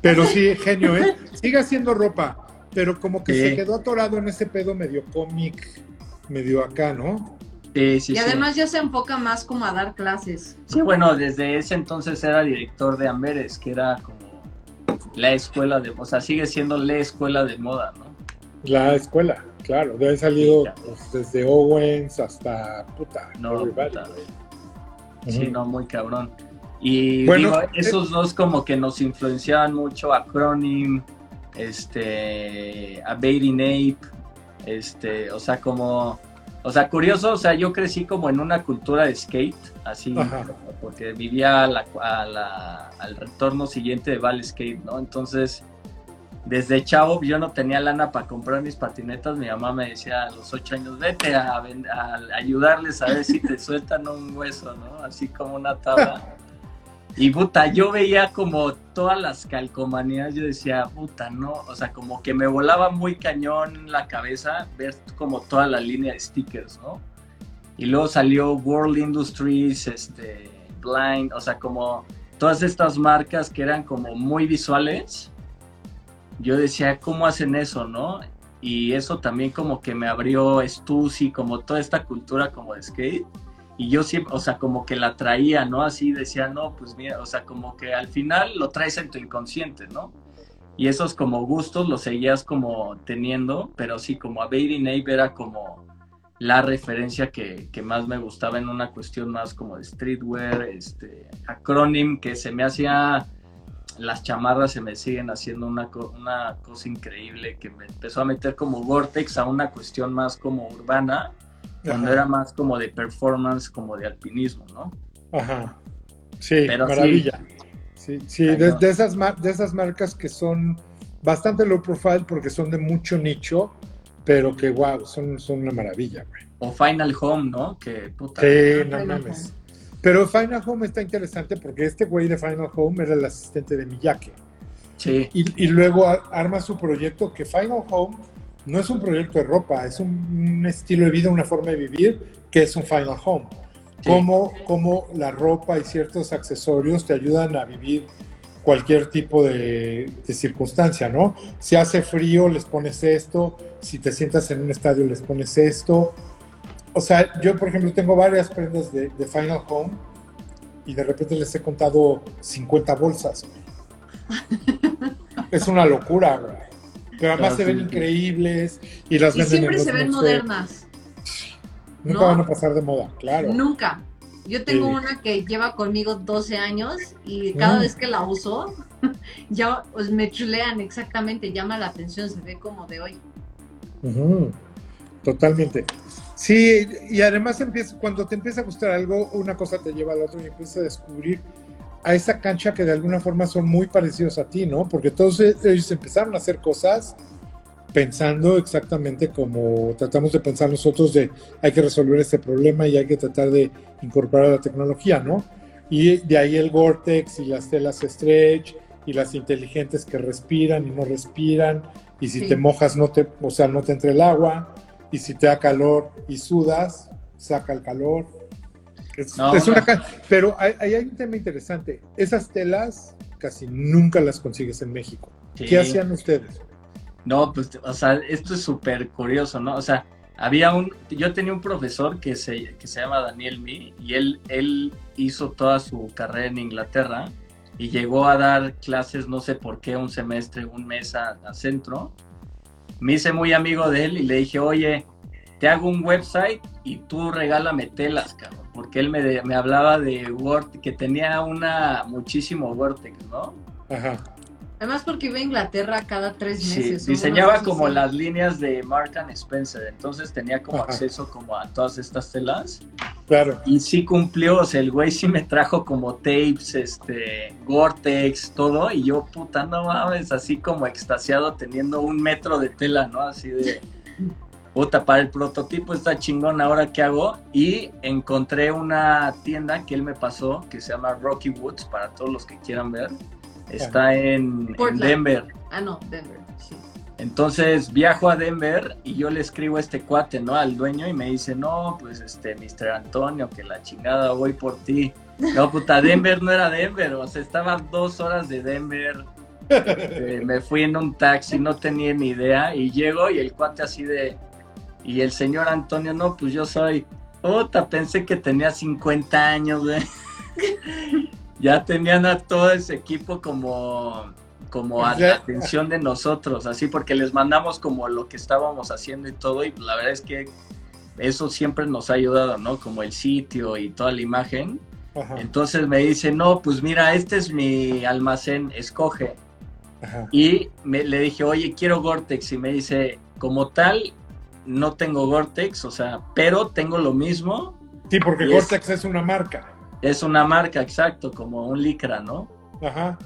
Pero sí, genio, ¿eh? Sigue haciendo ropa, pero como que se quedó atorado en ese pedo medio cómic, medio acá, ¿no? Sí, sí, y además ya se enfoca más como a dar clases. Sí, bueno, desde ese entonces era director de Amberes, que era como la escuela de, o sea, sigue siendo la escuela de moda, ¿no? La escuela, claro, de haber salido pues, desde Owens hasta puta. No, Sí, no, muy cabrón. Y bueno, eh, esos dos como que nos influenciaban mucho, Acronym, este, a Baby Ape, este, o sea, como, o sea, curioso, o sea, yo crecí como en una cultura de skate, así, porque vivía al retorno siguiente de Val Skate, ¿no? Entonces, desde chavo yo no tenía lana para comprar mis patinetas, mi mamá me decía a los ocho años, vete a, ayudarles a ver si te sueltan un hueso, ¿no? Así como una tabla. Y puta, yo veía como todas las calcomanías, yo decía, puta, no, o sea, como que me volaba muy cañón la cabeza ver como toda la línea de stickers, ¿no? Y luego salió World Industries, este, Blind, o sea, como todas estas marcas que eran como muy visuales yo decía, ¿cómo hacen eso, no? Y eso también como que me abrió Stussy, como toda esta cultura como de skate. Y yo siempre, o sea, como que la traía, ¿no? Así decía, no, pues mira, o sea, como que al final lo traes en tu inconsciente, ¿no? Y esos como gustos los seguías como teniendo, pero sí, como a Baby Nave era como la referencia que, que, más me gustaba en una cuestión más como de streetwear, este, acronym, que se me hacía las chamarras se me siguen haciendo una, una cosa increíble que me empezó a meter como Vortex a una cuestión más como urbana, cuando era más como de performance, como de alpinismo, ¿no? Ajá. Sí, maravilla. Sí, sí, de, esas de esas marcas que son bastante low profile porque son de mucho nicho, pero que wow, son, son una maravilla, güey. O Final Home, ¿no? Que puta. Sí, no mames. Pero Final Home está interesante porque este güey de Final Home era el asistente de Miyake. Sí. Y, luego arma su proyecto que Final Home no es un proyecto de ropa, es un, estilo de vida, una forma de vivir que es un Final Home. Como, como la ropa y ciertos accesorios te ayudan a vivir cualquier tipo de, de, circunstancia, ¿no? Si hace frío, les pones esto, si te sientas en un estadio, les pones esto, o sea, yo por ejemplo tengo varias prendas de, Final Home y de repente les he contado 50 bolsas. es una locura, güey. Pero además se ven increíbles y las y siempre se ven modernas. Nunca van a pasar de moda, claro. Nunca. Yo tengo una que lleva conmigo 12 años y cada mm. vez que la uso, ya pues, me chulean exactamente, llama la atención, se ve como de hoy. Totalmente. Sí, y además empieza, cuando te empieza a gustar algo, una cosa te lleva a la otra y empiezas a descubrir a esa cancha que de alguna forma son muy parecidos a ti, ¿no? Porque todos ellos empezaron a hacer cosas pensando exactamente como tratamos de pensar nosotros de hay que resolver este problema y hay que tratar de incorporar la tecnología, ¿no? Y de ahí el Vortex y las telas stretch y las inteligentes que respiran y no respiran y si Sí. te mojas no te, o sea, no te entra el agua y si te da calor y sudas, saca el calor. Es, No, es una no. pero hay, ahí hay un tema interesante. Esas telas casi nunca las consigues en México. Sí. ¿Qué hacían ustedes? No, pues, o sea, esto es súper curioso, ¿no? O sea, había un, yo tenía un profesor que se, que se llama Daniel Mi y él, él hizo toda su carrera en Inglaterra y llegó a dar clases, no sé por qué, un semestre, un mes a, a centro. Me hice muy amigo de él y le dije, oye, te hago un website y tú regálame telas, cabrón. Porque él me, de- me hablaba de Word, que tenía una muchísimo Vortex, ¿no? Ajá. Además porque iba a Inglaterra cada tres meses. diseñaba como así. las líneas de Mark and Spencer, entonces tenía como Ajá. acceso como a todas estas telas Claro. y sí cumplió, o sea, el güey sí me trajo como tapes, este, Gore-Tex, todo y yo puta no mames, así como extasiado teniendo un metro de tela, ¿no? Así de puta, para el prototipo está chingón, ahora qué hago y encontré una tienda que él me pasó que se llama Rocky Woods para todos los que quieran ver. Está en. Denver. Ah, no, Denver, sí. Entonces viajo a Denver y yo le escribo a este cuate, ¿no? Al dueño y me dice, no, pues este, Mr. Antonio, que la chingada, voy por ti. No, puta, Denver no era Denver, o sea, estaba dos horas de Denver. Este, me fui en un taxi, no tenía ni idea y llego y el cuate así de... Y el señor Antonio, no, pues yo soy... Puta, pensé que tenía 50 años, güey. ya tenían a todo ese equipo como como a la atención de nosotros, así porque les mandamos como lo que estábamos haciendo y todo, y la verdad es que eso siempre nos ha ayudado, ¿no? Como el sitio y toda la imagen. Ajá. Entonces me dice, no, pues mira, este es mi almacén, escoge. Ajá. Y me, le dije, oye, quiero Gore-Tex. Y me dice, como tal, no tengo Gore-Tex, o sea, pero tengo lo mismo. Sí, porque es- Cortex es una marca. Es una marca, exacto, como un licra, ¿no? Ajá.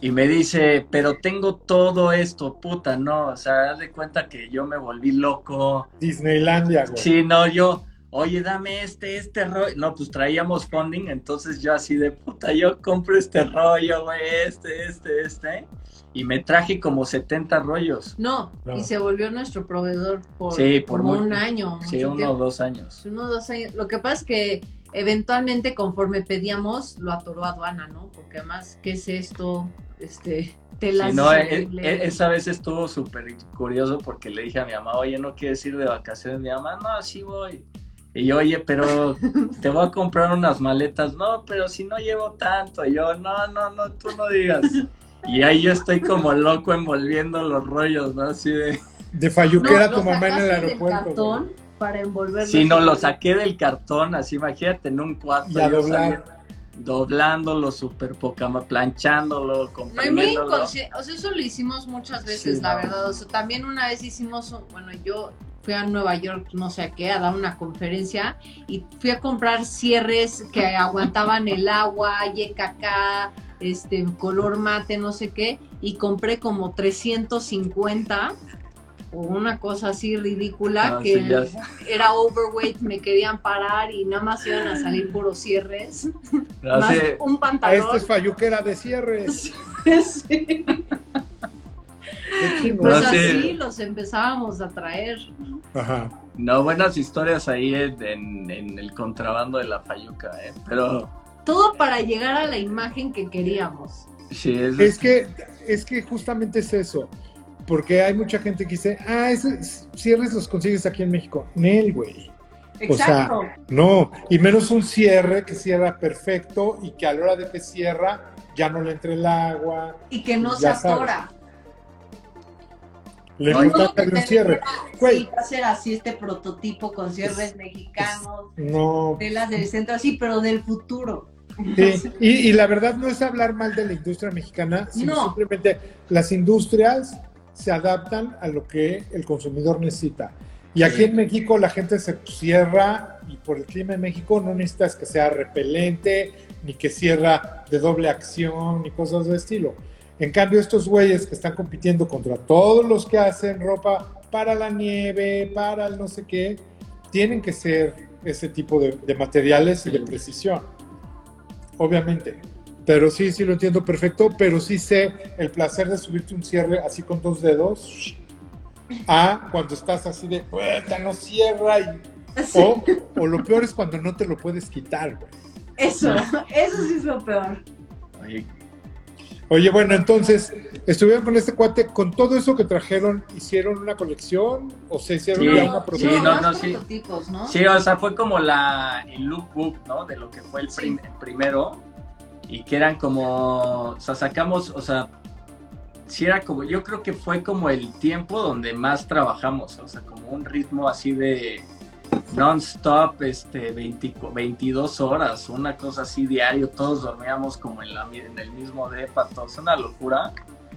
Y me dice, pero tengo todo esto, puta, no, o sea, haz de cuenta que yo me volví loco. Disneylandia, güey. Sí, no, yo, oye, dame este, este rollo. No, pues traíamos funding, entonces yo así de puta, yo compro este rollo, güey, este, este, este. Y me traje como 70 rollos. No, No. y se volvió nuestro proveedor por, Sí, por como muy- un año. Sí, mucho uno o tiempo. dos años. Uno o dos años. Lo que pasa es que eventualmente conforme pedíamos, lo atoró aduana, ¿no? Porque además, ¿qué es esto? Este, telas Sí, no, e- horribles. e- esa vez estuvo súper curioso porque le dije a mi mamá, oye, ¿no quieres ir de vacaciones? Mi mamá, no, sí voy. Y yo, oye, pero te voy a comprar unas maletas. No, pero si no llevo tanto. Y yo, no, no, no, tú no digas. Y ahí yo estoy como loco envolviendo los rollos, ¿no? Así de... De Fayuquera No, tu mamá en el aeropuerto. Para envolverlo. Sí, no, lo saqué del cartón, así imagínate, en un cuarto. Y a yo doblar. doblándolo, súper poca, ma- planchándolo, No, y muy comprimiéndolo. inconsciente, o sea, eso lo hicimos muchas veces, Sí, la no. verdad. O sea, también una vez hicimos, bueno, yo fui a Nueva York, no sé a qué, a dar una conferencia y fui a comprar cierres que aguantaban el agua, YKK, este, color mate, no sé qué, y compré como 350 o una cosa así ridícula No, que sí, era overweight, me querían parar y nada más iban a salir puros cierres, Así- más un pantalón. este es Fayuquera de cierre. Sí. Pues así los empezábamos a traer. Ajá. No, buenas historias ahí en, en- en el contrabando de la Fayuca, ¿eh? Pero Todo para llegar a la imagen que queríamos. sí, es, Es que, es que justamente es eso. Porque hay mucha gente que dice, ah, esos cierres los consigues aquí en México. Nel, güey. O sea, no. Y menos un cierre que cierra perfecto y que a la hora de que cierra ya no le entre el agua. y que no se ya sabes. atora. Le gusta darle un cierre. Güey, Sí, va a ser así este prototipo con cierres mexicanos, no. telas del centro, así, pero del futuro. Sí, y, y la verdad no es hablar mal de la industria mexicana, sino No. simplemente las industrias se adaptan a lo que el consumidor necesita. Y aquí en México la gente se cierra y por el clima en México no necesitas que sea repelente, ni que cierra de doble acción, ni cosas de estilo. En cambio, estos güeyes que están compitiendo contra todos los que hacen ropa para la nieve, para el no sé qué, tienen que ser ese tipo de, de materiales y de precisión. Obviamente. Pero sí, sí lo entiendo perfecto, pero sí sé el placer de subirte un cierre así con dos dedos a cuando estás así de, "Puta, no cierra y Sí, o, o lo peor es cuando no te lo puedes quitar, güey. Eso, eso sí es lo peor. Oye, Oye, bueno, entonces, estuvieron con este cuate, con todo eso que trajeron, ¿hicieron una colección o se hicieron Sí, ya sí, una no, producción? no, sí. Sí, o sea, fue como la, el lookbook, ¿no? De lo que fue el, Sí. prim- el primero. Y que eran como, o sea, sacamos, o sea, sí era como, yo creo que fue como el tiempo donde más trabajamos, o sea, como un ritmo así de non-stop, este, 20 22 horas, una cosa así diario, todos dormíamos como en, la, en el mismo depa, todos, una locura.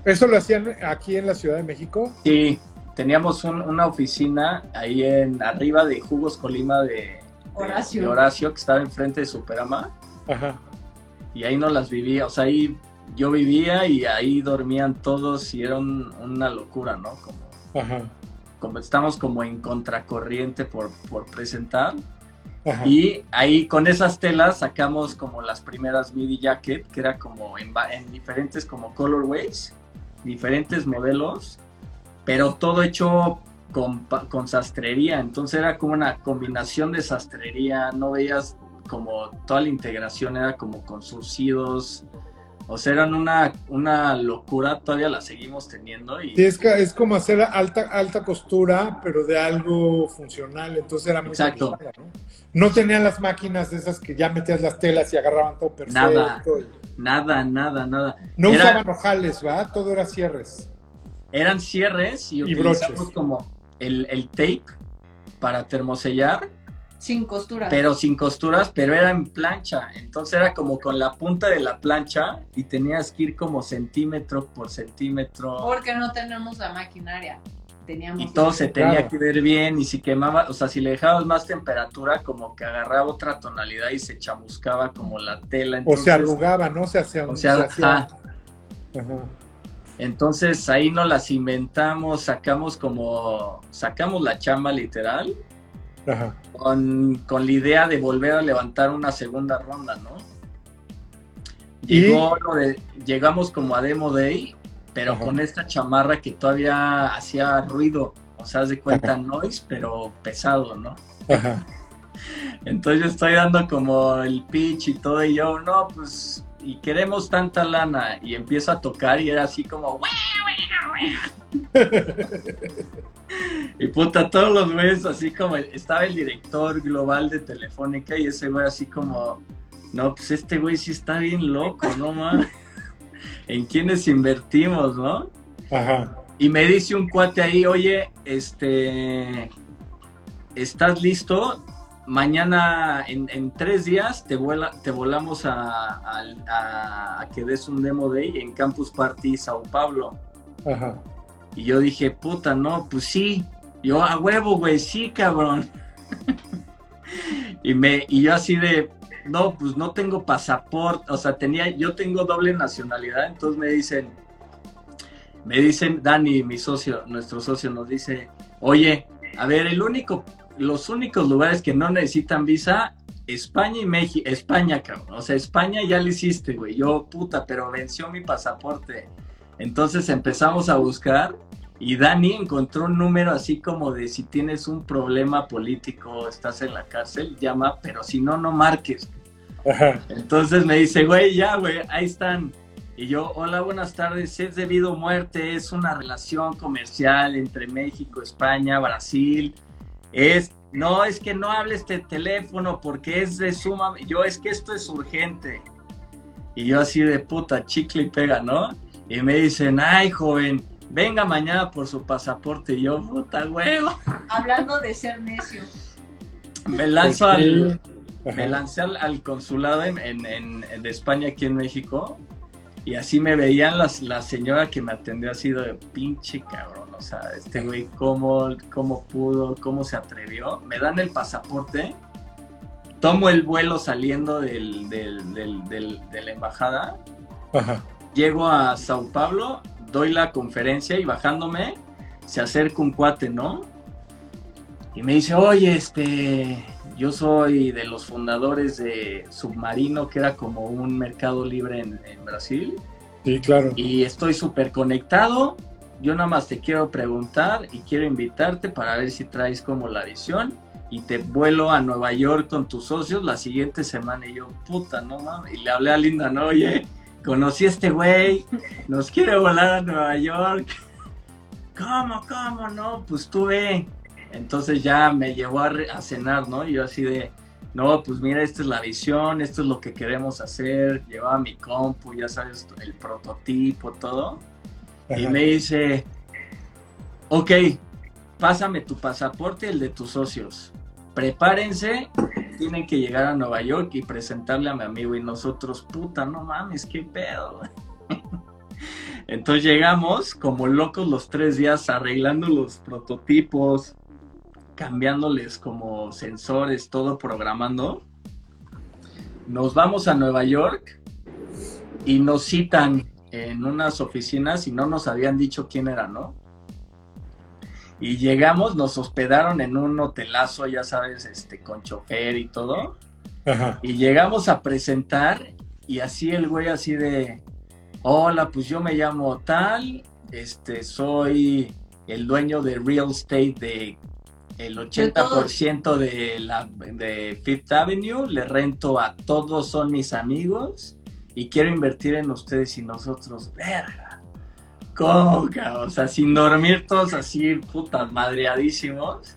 ¿Eso lo hacían aquí en la Ciudad de México? Sí, teníamos un- una oficina ahí en arriba de Jugos Colima de, de- Horacio. de Horacio, que estaba enfrente de Superama. Ajá. Y ahí no las vivía, o sea, ahí yo vivía y ahí dormían todos y era un- una locura, ¿no? Como, Ajá. como estamos como en contracorriente por, por presentar Ajá. y ahí con esas telas sacamos como las primeras midi jacket, que era como en, en diferentes como colorways, diferentes modelos, pero todo hecho con, con sastrería, entonces era como una combinación de sastrería, no veías como toda la integración era como con surcidos, o sea, eran una, una locura, todavía la seguimos teniendo y Sí, es, que- es como hacer alta, alta costura, pero de algo funcional, entonces era muy Exacto. complicado, ¿no? No tenían las máquinas de esas que ya metías las telas y agarraban todo perfecto. Nada. nada, nada, nada. No Era- usaban ojales, ¿verdad? Todo era cierres. eran cierres y, Y utilizamos broches. como el, el tape para termosellar, Sin costura. pero sin costuras, pero era en plancha. Entonces era como con la punta de la plancha y tenías que ir como centímetro por centímetro. Porque no tenemos la maquinaria. Teníamos. Y todo se tenía Claro. que ver bien y si quemaba, o sea, si le dejabas más temperatura, como que agarraba otra tonalidad y se chamuscaba como la tela. O se arrugaba, ¿no? Se hacía O sea, se hacía- ajá. Ajá. Entonces ahí nos las inventamos, sacamos como, sacamos la chamba literal Ajá. con, con la idea de volver a levantar una segunda ronda, ¿no? Y- Llegó lo de- llegamos como a Demo Day, pero Ajá. con esta chamarra que todavía hacía ruido, o sea, de cuenta noise, pero pesado, ¿no? Ajá. Entonces yo estoy dando como el pitch y todo, y yo, no, pues, y queremos tanta lana, y empiezo a tocar y era así como, y puta, todos los güeyes así como, estaba el director global de Telefónica y ese güey así como, no, pues este güey sí está bien loco, ¿no, man? ¿En quiénes invertimos, no? Ajá. Y me dice un cuate ahí, oye, este, ¿estás listo? Mañana, en, en tres días, te, vuela, te volamos a, a- a- a que des un demo day en Campus Party Sao Paulo. Ajá. Y yo dije, puta, no, pues sí. Yo, a huevo, güey, sí, cabrón. y, me, y yo así de, no, pues no tengo pasaporte, o sea, tenía, yo tengo doble nacionalidad, entonces me dicen, me dicen, Dani, mi socio, nuestro socio, nos dice, oye, a ver, el único, los únicos lugares que no necesitan visa, España y México, España, cabrón, o sea, España ya lo hiciste, güey, yo, puta, pero venció mi pasaporte. Entonces empezamos a buscar y Dani encontró un número así como de si tienes un problema político, estás en la cárcel, llama, pero si no, no marques. Ajá. Entonces me dice, güey, ya, güey, ahí están. Y yo, hola, buenas tardes, es debido a muerte, es una relación comercial entre México, España, Brasil. Es, no, es que no hable este teléfono porque es de suma, yo es que esto es urgente. Y yo así de puta, chicle y pega, ¿no? Y me dicen, ay, joven, venga mañana por su pasaporte. Y yo, puta, huevo. Hablando de ser necio. Me lanzo al, Ajá. me lancé al, al consulado en, en- en- de España aquí en México y así me veían las, la señora que me atendió así de pinche cabrón, o sea, este güey, ¿cómo, ¿cómo pudo? ¿Cómo se atrevió? Me dan el pasaporte, tomo el vuelo saliendo del, del- del- del- de la embajada Ajá. llego a Sao Paulo, doy la conferencia y bajándome se acerca un cuate, ¿no? Y me dice, oye, este, yo soy de los fundadores de Submarino, que era como un mercado libre en, en Brasil. Sí, claro. Y estoy súper conectado. Yo nada más te quiero preguntar y quiero invitarte para ver si traes como la visión y te vuelo a Nueva York con tus socios la siguiente semana. Y yo, puta, no mames. Y le hablé a Linda, no, oye, conocí a este güey, nos quiere volar a Nueva York. ¿Cómo, cómo, no? Pues tú ve. Entonces ya me llevó a, cenar, ¿no? Y yo así de, no, pues mira, esta es la visión, esto es lo que queremos hacer. Llevaba mi compu, ya sabes, el prototipo, todo. Y me dice, ok, pásame tu pasaporte y el de tus socios. Prepárense, tienen que llegar a Nueva York y presentarle a mi amigo. Y nosotros, puta, no mames, qué pedo. Entonces llegamos como locos los tres días arreglando los prototipos, cambiándoles como sensores, todo programando. Nos vamos a Nueva York y nos citan en unas oficinas y no nos habían dicho quién era, ¿no? Y llegamos, nos hospedaron en un hotelazo, ya sabes, este, con chofer y todo. Ajá. Y llegamos a presentar y así el güey así de, hola, pues yo me llamo tal, este, soy el dueño de real estate de el 80% de, la, de Fifth Avenue, le rento a todos, son mis amigos y quiero invertir en ustedes y nosotros, verga. ¿Cómo, cabrón? O sea, sin dormir todos así, putas, madreadísimos.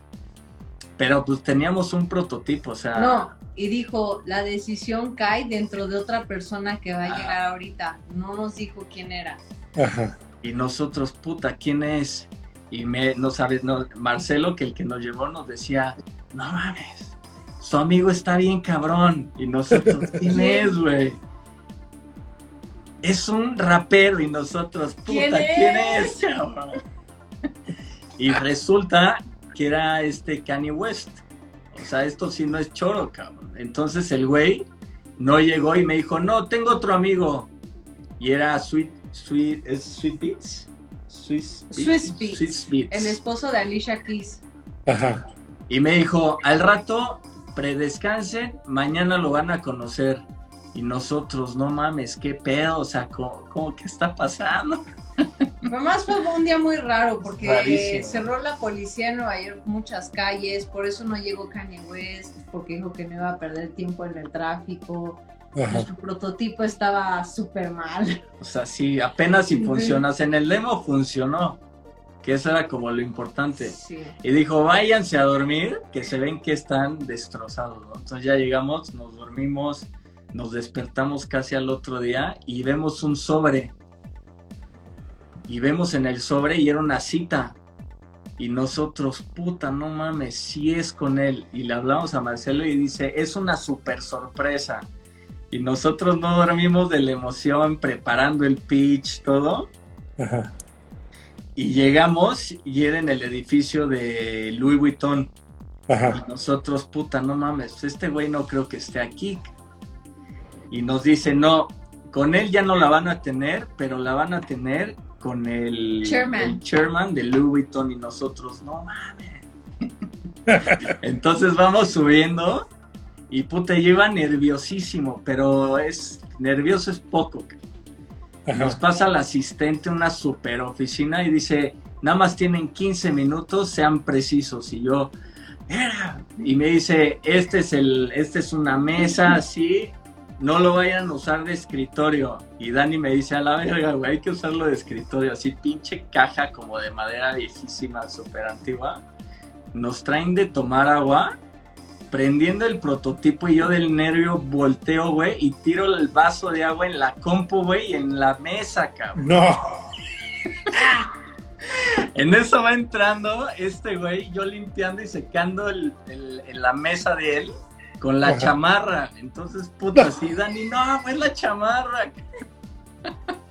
Pero pues teníamos un prototipo, o sea... No, y dijo, la decisión cae dentro de otra persona que va a llegar ahorita. No nos dijo quién era. Ajá. Y nosotros, puta, ¿quién es? Y me, no sabes, no, Marcelo, que el que nos llevó, nos decía, no mames, su amigo está bien cabrón. Y nosotros, ¿quién ¿Quién? es, güey? Es un rapero y nosotros, puta, ¿Quién ¿quién, es? cabrón? Y resulta que era este Kanye West. O sea, esto sí no es choro, cabrón. Entonces el güey no llegó y me dijo, no, tengo otro amigo. Y era Sweet, Sweet, ¿es Sweet Beats? Swiss Swiss Beats. Swiss Beats. El esposo de Alicia Keys. Ajá. Y me dijo, al rato, predescansen, mañana lo van a conocer. Y nosotros, no mames, qué pedo, o sea, ¿cómo, cómo que está pasando? Además fue un día muy raro porque Rarísimo. cerró la policía en Nueva York muchas calles, por eso no llegó Kanye West, porque dijo que no iba a perder tiempo en el tráfico. Ajá. Nuestro prototipo estaba súper mal. O sea, sí, apenas si Sí. funcionas. En el demo funcionó, que eso era como lo importante. Sí. Y dijo, váyanse a dormir, que se ven que están destrozados, ¿no? Entonces ya llegamos, nos dormimos, nos despertamos casi al otro día y vemos un sobre. Y vemos en el sobre y era una cita. Y nosotros, puta, no mames, sí es con él. Y le hablamos a Marcelo y dice, es una super sorpresa. Y nosotros no dormimos de la emoción, preparando el pitch, todo. Ajá. Y llegamos y era en el edificio de Louis Vuitton. Ajá. Y nosotros, puta, no mames, este güey no creo que esté aquí. Y nos dice, no, con él ya no la van a tener, pero la van a tener con el Chairman. el chairman de Louis Vuitton. Y nosotros, no mames. Entonces vamos subiendo y puta, yo iba nerviosísimo, pero es nervioso es poco. Nos pasa el asistente una super oficina y dice, nada más tienen 15 minutos, sean precisos. Y yo, "Era". y me dice, este es el, este es una mesa así, no lo vayan a usar de escritorio. Y Dani me dice, a la verga, güey, hay que usarlo de escritorio, así pinche caja como de madera viejísima, súper antigua. Nos traen de tomar agua, prendiendo el prototipo y yo del nervio volteo, güey, y tiro el vaso de agua en la compu, güey, y en la mesa, cabrón. No. En eso va entrando este güey, yo limpiando y secando el, el- en la mesa de él con la Ajá. chamarra. Entonces, puta, sí, Dani, no, fue la chamarra.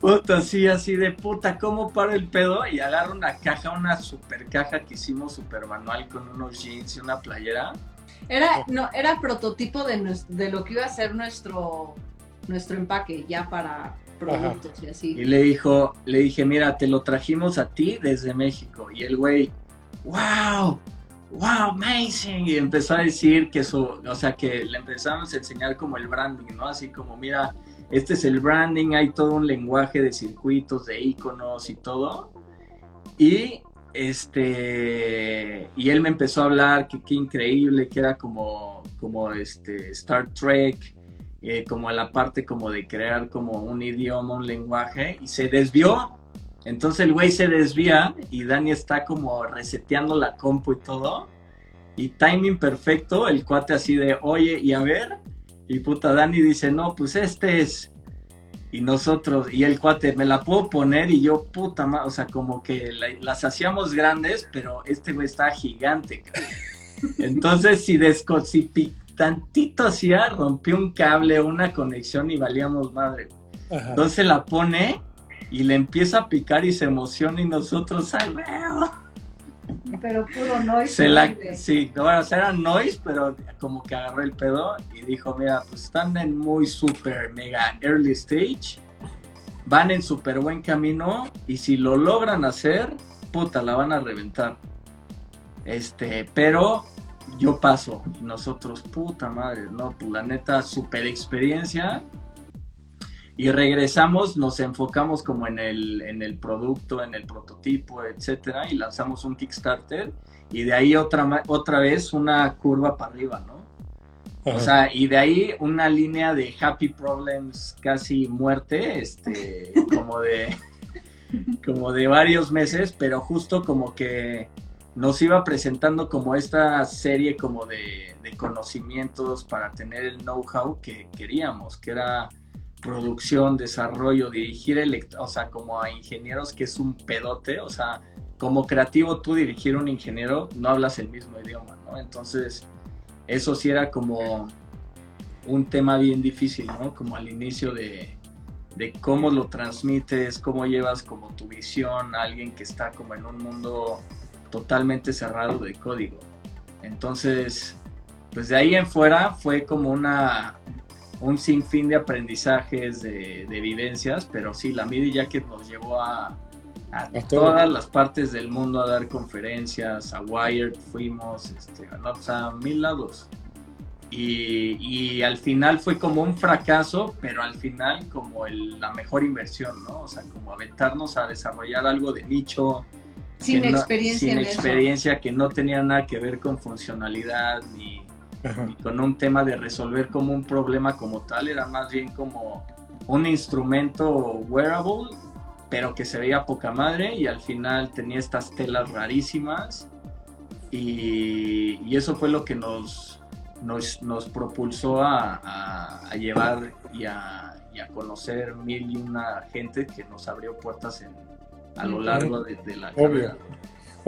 Puta, sí, así de puta, ¿cómo paro el pedo? Y agarro una caja, una super caja que hicimos super manual con unos jeans y una playera. Era, no, era prototipo de, de lo que iba a ser nuestro nuestro empaque ya para productos y así. Y le dijo, le dije, mira, te lo trajimos a ti desde México. Y el güey, wow, wow, amazing. Y empezó a decir que su, o sea, que le empezamos a enseñar como el branding, ¿no? Así como, mira, este es el branding, hay todo un lenguaje de circuitos, de iconos y todo. Y este, y él me empezó a hablar que qué increíble, que era como, como este Star Trek, eh, como la parte como de crear como un idioma, un lenguaje, y se desvió. Entonces el güey se desvía y Dani está como reseteando la compu y todo. Y timing perfecto, el cuate así de, oye, y a ver. Y puta, Dani dice, no, pues este es y nosotros, y el cuate, me la puedo poner y yo, puta madre, o sea, como que las hacíamos grandes, pero este güey está gigante. Entonces, si, desco si tantito hacía, rompió un cable, una conexión y valíamos madre. Entonces la pone y le empieza a picar y se emociona y nosotros, ¡ay, veo! Pero puro noise. Se la, sí, bueno, era noise, pero como que agarró el pedo y dijo, mira, pues están en muy super mega early stage, van en súper buen camino y si lo logran hacer, puta, la van a reventar. Este, pero yo paso y nosotros, puta madre, no, pues la neta, super experiencia y regresamos, nos enfocamos como en el, en el producto, en el prototipo, etcétera, y lanzamos un Kickstarter y de ahí otra, otra vez una curva para arriba, ¿no? O sea, y de ahí una línea de happy problems casi muerte, este, como de, como de varios meses, pero justo como que nos iba presentando como esta serie como de, de conocimientos para tener el know-how que queríamos, que era producción, desarrollo, dirigir, o sea, como a ingenieros que es un pedote, o sea, como creativo tú dirigir un ingeniero no hablas el mismo idioma, ¿no? Entonces, eso sí era como un tema bien difícil, ¿no? Como al inicio de, de cómo lo transmites, cómo llevas como tu visión a alguien que está como en un mundo totalmente cerrado de código. Entonces, pues de ahí en fuera fue como una, un sinfín de aprendizajes, de, de vivencias, pero sí, la Media Jacket nos llevó a, a, todas las partes del mundo a dar conferencias, a Wired fuimos, este, a, mil lados. Y, y, al final fue como un fracaso, pero al final como el, la mejor inversión, ¿no? O sea, como aventarnos a desarrollar algo de nicho. Sin experiencia. sin experiencia, que no tenía nada que ver con funcionalidad ni, y con un tema de resolver como un problema como tal, era más bien como un instrumento wearable, pero que se veía poca madre y al final tenía estas telas rarísimas. Y, y eso fue lo que nos, nos, nos propulsó a, a, llevar y a, y a, conocer mil y una gente que nos abrió puertas en, a lo largo de, de la Obvio.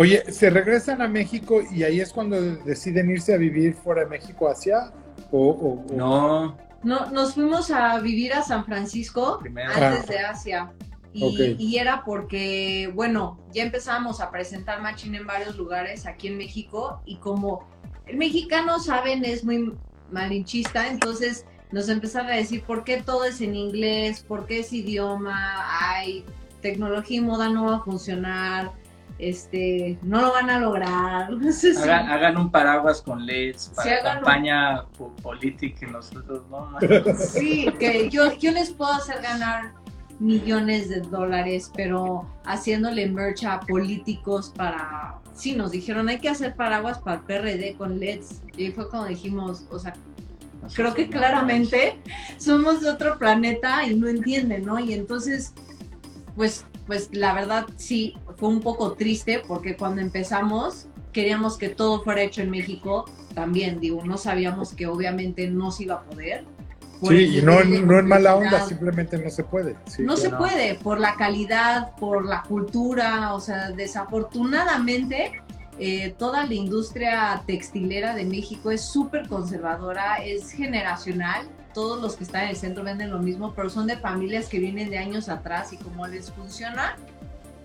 Oye, ¿se regresan a México y ahí es cuando deciden irse a vivir fuera de México hacia? O, No. No, nos fuimos a vivir a San Francisco antes de Asia. Y, y, era porque, bueno, ya empezábamos a presentar Machine en varios lugares aquí en México y como el mexicano, saben, es muy malinchista, entonces nos empezaron a decir por qué todo es en inglés, por qué es idioma, hay tecnología y moda no va a funcionar, este, no lo van a lograr. hagan, un paraguas con LEDs para campaña política y nosotros no. Sí, que yo, yo les puedo hacer ganar millones de dólares, pero haciéndole merch a políticos para... Sí, nos dijeron hay que hacer paraguas para el PRD con LEDs. Y fue cuando dijimos, o sea, creo que claramente somos de otro planeta y no entienden, ¿no? Y entonces, pues pues la verdad sí, fue un poco triste porque cuando empezamos queríamos que todo fuera hecho en México también, digo, no sabíamos que obviamente no se iba a poder. Sí, y no, no en mala onda, simplemente no se puede. no se puede, por la calidad, por la cultura, o sea, desafortunadamente eh, toda la industria textilera de México es súper conservadora, es generacional todos los que están en el centro venden lo mismo, pero son de familias que vienen de años atrás y como les funciona,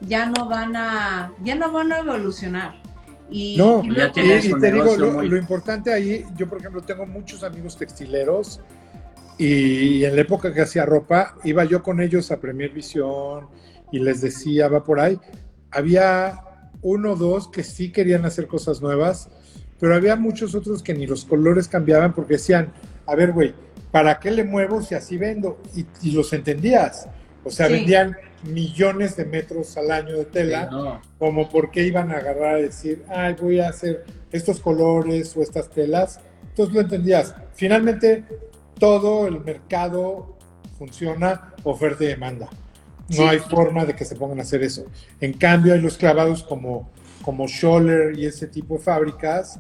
ya no van a, ya no van a evolucionar. Y, no, y, te digo, lo, importante ahí, yo por ejemplo tengo muchos amigos textileros Y en la época que hacía ropa, iba yo con ellos a Premier Visión y les decía, va por ahí. Había uno o dos que sí querían hacer cosas nuevas, pero había muchos otros que ni los colores cambiaban porque decían, a ver, güey, ¿para qué le muevo si así vendo? Y, los entendías. O sea, vendían millones de metros al año de tela, como por qué iban a agarrar a decir, ay, voy a hacer estos colores o estas telas. Entonces lo entendías. Finalmente, todo el mercado funciona oferta y demanda. No hay forma de que se pongan a hacer eso. En cambio, hay los clavados como, como Scholler y ese tipo de fábricas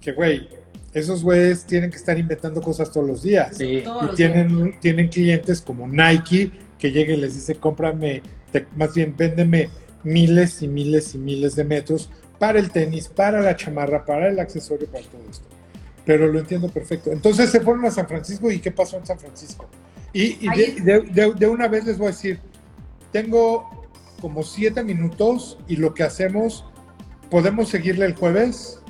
que, güey, esos güeyes tienen que estar inventando cosas todos los días. y tienen, tienen clientes como Nike que llega y les dice, cómprame, más bien véndeme miles y miles y miles de metros para el tenis, para la chamarra, para el accesorio, para todo esto pero lo entiendo perfecto. Entonces se fueron a San Francisco y ¿qué pasó en San Francisco? Y, de, una vez les voy a decir, tengo como siete minutos y lo que hacemos, ¿podemos seguirle el jueves?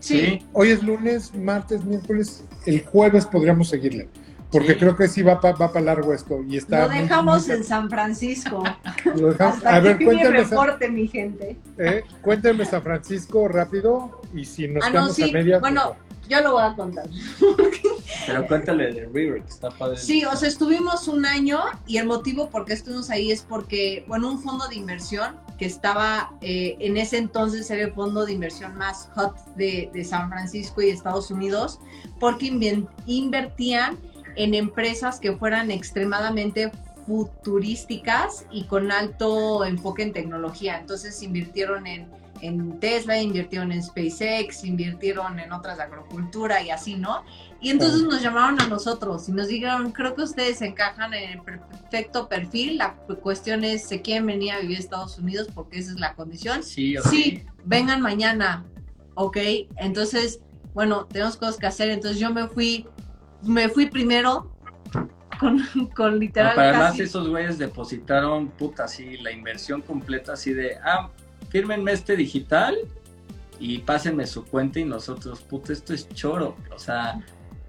Sí. Hoy es lunes, martes, miércoles, el jueves podríamos seguirle. Porque creo que sí va para va largo esto. Y está lo dejamos en San Francisco. Lo dejamos. a ver, cuéntame. reporte, mi gente. Eh, cuéntame San Francisco rápido y si nos ah, quedamos a media. Bueno, yo lo voy a contar. Pero cuéntale de River, que está padre. Sí, o sea, estuvimos un año y el motivo por qué estuvimos ahí es porque, bueno, un fondo de inversión que estaba eh, en ese entonces era el fondo de inversión más hot de, de San Francisco y Estados Unidos, porque invertían en empresas que fueran extremadamente futurísticas y con alto enfoque en tecnología. Entonces invirtieron en en Tesla, invirtieron en SpaceX, invirtieron en otras de agricultura y así, ¿no? Y entonces nos llamaron a nosotros y nos dijeron, creo que ustedes encajan en el perfecto perfil, la cuestión es, ¿se quieren venir a vivir a Estados Unidos? Porque esa es la condición. Sí, sí, vengan mañana, ¿ok? Entonces, bueno, tenemos cosas que hacer, entonces yo me fui, me fui primero con, con literal. pero además esos güeyes depositaron, puta, así, la inversión completa, así de, ah, fírmenme este digital y pásenme su cuenta y nosotros, puta, esto es choro. O sea,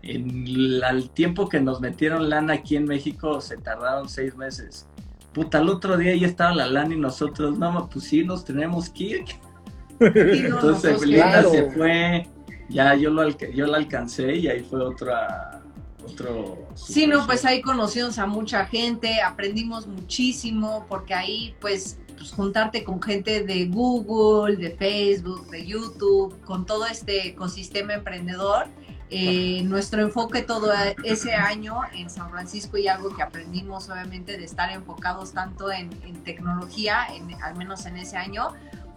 en el tiempo que nos metieron lana aquí en México se tardaron seis meses. Puta, el otro día ya estaba la lana y nosotros, no, pues sí, nos tenemos que ir. Entonces, pues, se fue, ya yo, lo yo la alcancé y ahí fue otra, otro... Sí, no, pues ahí conocimos a mucha gente, aprendimos muchísimo, porque ahí pues pues, juntarte con gente de Google, de Facebook, de YouTube, con todo este ecosistema emprendedor. Eh, nuestro enfoque todo ese año en San Francisco y algo que aprendimos obviamente de estar enfocados tanto en, tecnología, al menos en ese año,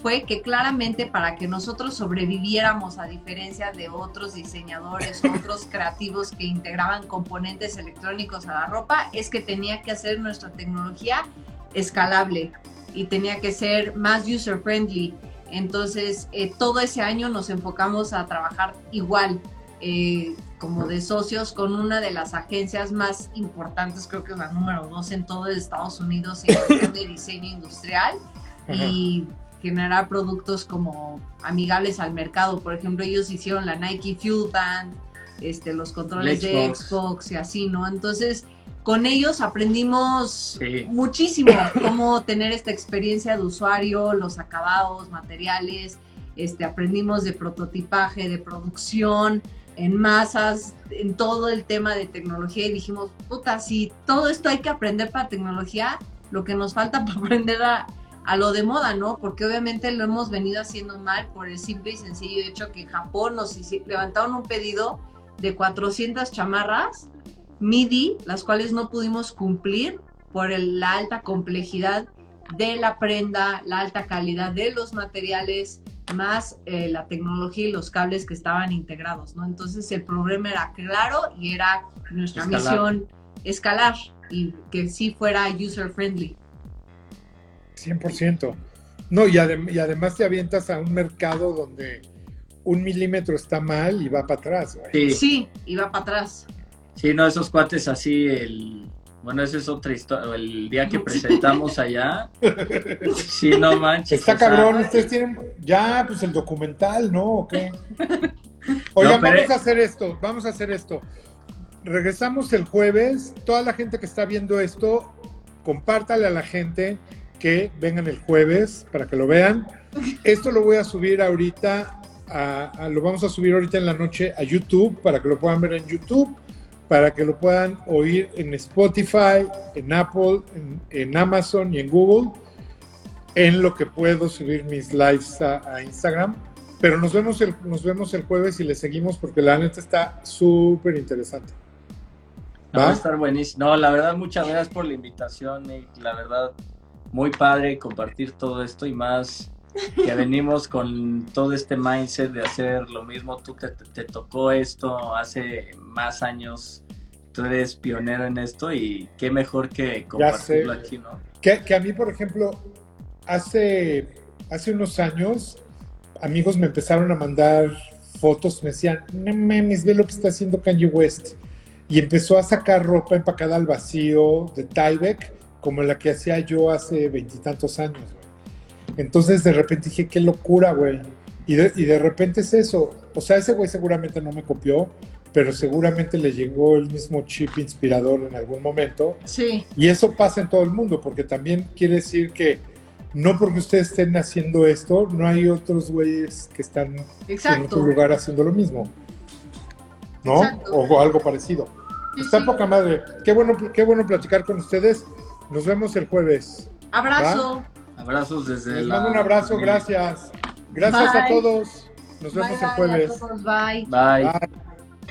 fue que claramente para que nosotros sobreviviéramos a diferencia de otros diseñadores, otros creativos que integraban componentes electrónicos a la ropa, es que tenía que hacer nuestra tecnología escalable y tenía que ser más user friendly. Entonces, eh, todo ese año nos enfocamos a trabajar igual, eh, como de socios, con una de las agencias más importantes, creo que es la número dos en todo Estados Unidos en cuestión de diseño industrial y generar productos como amigables al mercado. Por ejemplo, ellos hicieron la Nike Fuel Band, este, los controles de Xbox y así, ¿no? Entonces, con ellos aprendimos muchísimo cómo tener esta experiencia de usuario, los acabados, materiales, este, aprendimos de prototipaje, de producción, en masas, en todo el tema de tecnología y dijimos, puta, si todo esto hay que aprender para tecnología, lo que nos falta para aprender a, a lo de moda, ¿no? Porque obviamente lo hemos venido haciendo mal por el simple y sencillo hecho que en Japón nos levantaron un pedido de 400 chamarras MIDI, las cuales no pudimos cumplir por la alta complejidad de la prenda, la alta calidad de los materiales, más eh, la tecnología y los cables que estaban integrados, ¿no? Entonces el problema era claro y era nuestra misión escalar y que sí fuera user friendly. 100%. No, y, y además te avientas a un mercado donde un milímetro está mal y va para atrás. Sí. sí, y va para atrás. Sí, no, esos cuates así, el, bueno, esa es otra historia, el día que presentamos allá, sí, no manches. Está cabrón, ustedes tienen, ya, pues el documental, ¿no? ¿O qué? Oigan, vamos a hacer esto, vamos a hacer esto. regresamos el jueves. Toda la gente que está viendo esto, compártale a la gente que vengan el jueves para que lo vean. Esto lo voy a subir ahorita, lo vamos a subir ahorita en la noche a YouTube para que lo puedan ver en YouTube, para que lo puedan oír en Spotify, en Apple, en, Amazon y en Google, en lo que puedo subir mis lives a, Instagram. Pero nos vemos, el, nos vemos el jueves y le seguimos porque la neta está súper interesante. Va a estar buenísimo. No, la verdad, muchas gracias por la invitación, y La verdad, muy padre compartir todo esto y más que venimos con todo este mindset de hacer lo mismo. Tú te, te, tocó esto hace más años, tú eres pionero en esto y qué mejor que compartirlo aquí, ¿no? Que, que, a mí, por ejemplo, hace, hace unos años, amigos me empezaron a mandar fotos, me decían, no mames, ve lo que está haciendo Kanye West. Y empezó a sacar ropa empacada al vacío de Tyvek como la que hacía yo hace veintitantos años, Entonces de repente dije, qué locura, güey. Y de, y de repente es eso. O sea, ese güey seguramente no me copió, pero seguramente le llegó el mismo chip inspirador en algún momento. Sí. Y eso pasa en todo el mundo, porque también quiere decir que no porque ustedes estén haciendo esto, no hay otros güeyes que están en otro lugar haciendo lo mismo. ¿No? O algo parecido. Está poca madre. Qué bueno, qué bueno platicar con ustedes. Nos vemos el jueves. Abrazo. Abrazos desde Les mando un abrazo, gracias. Gracias a todos. Nos vemos el jueves. Bye. Bye.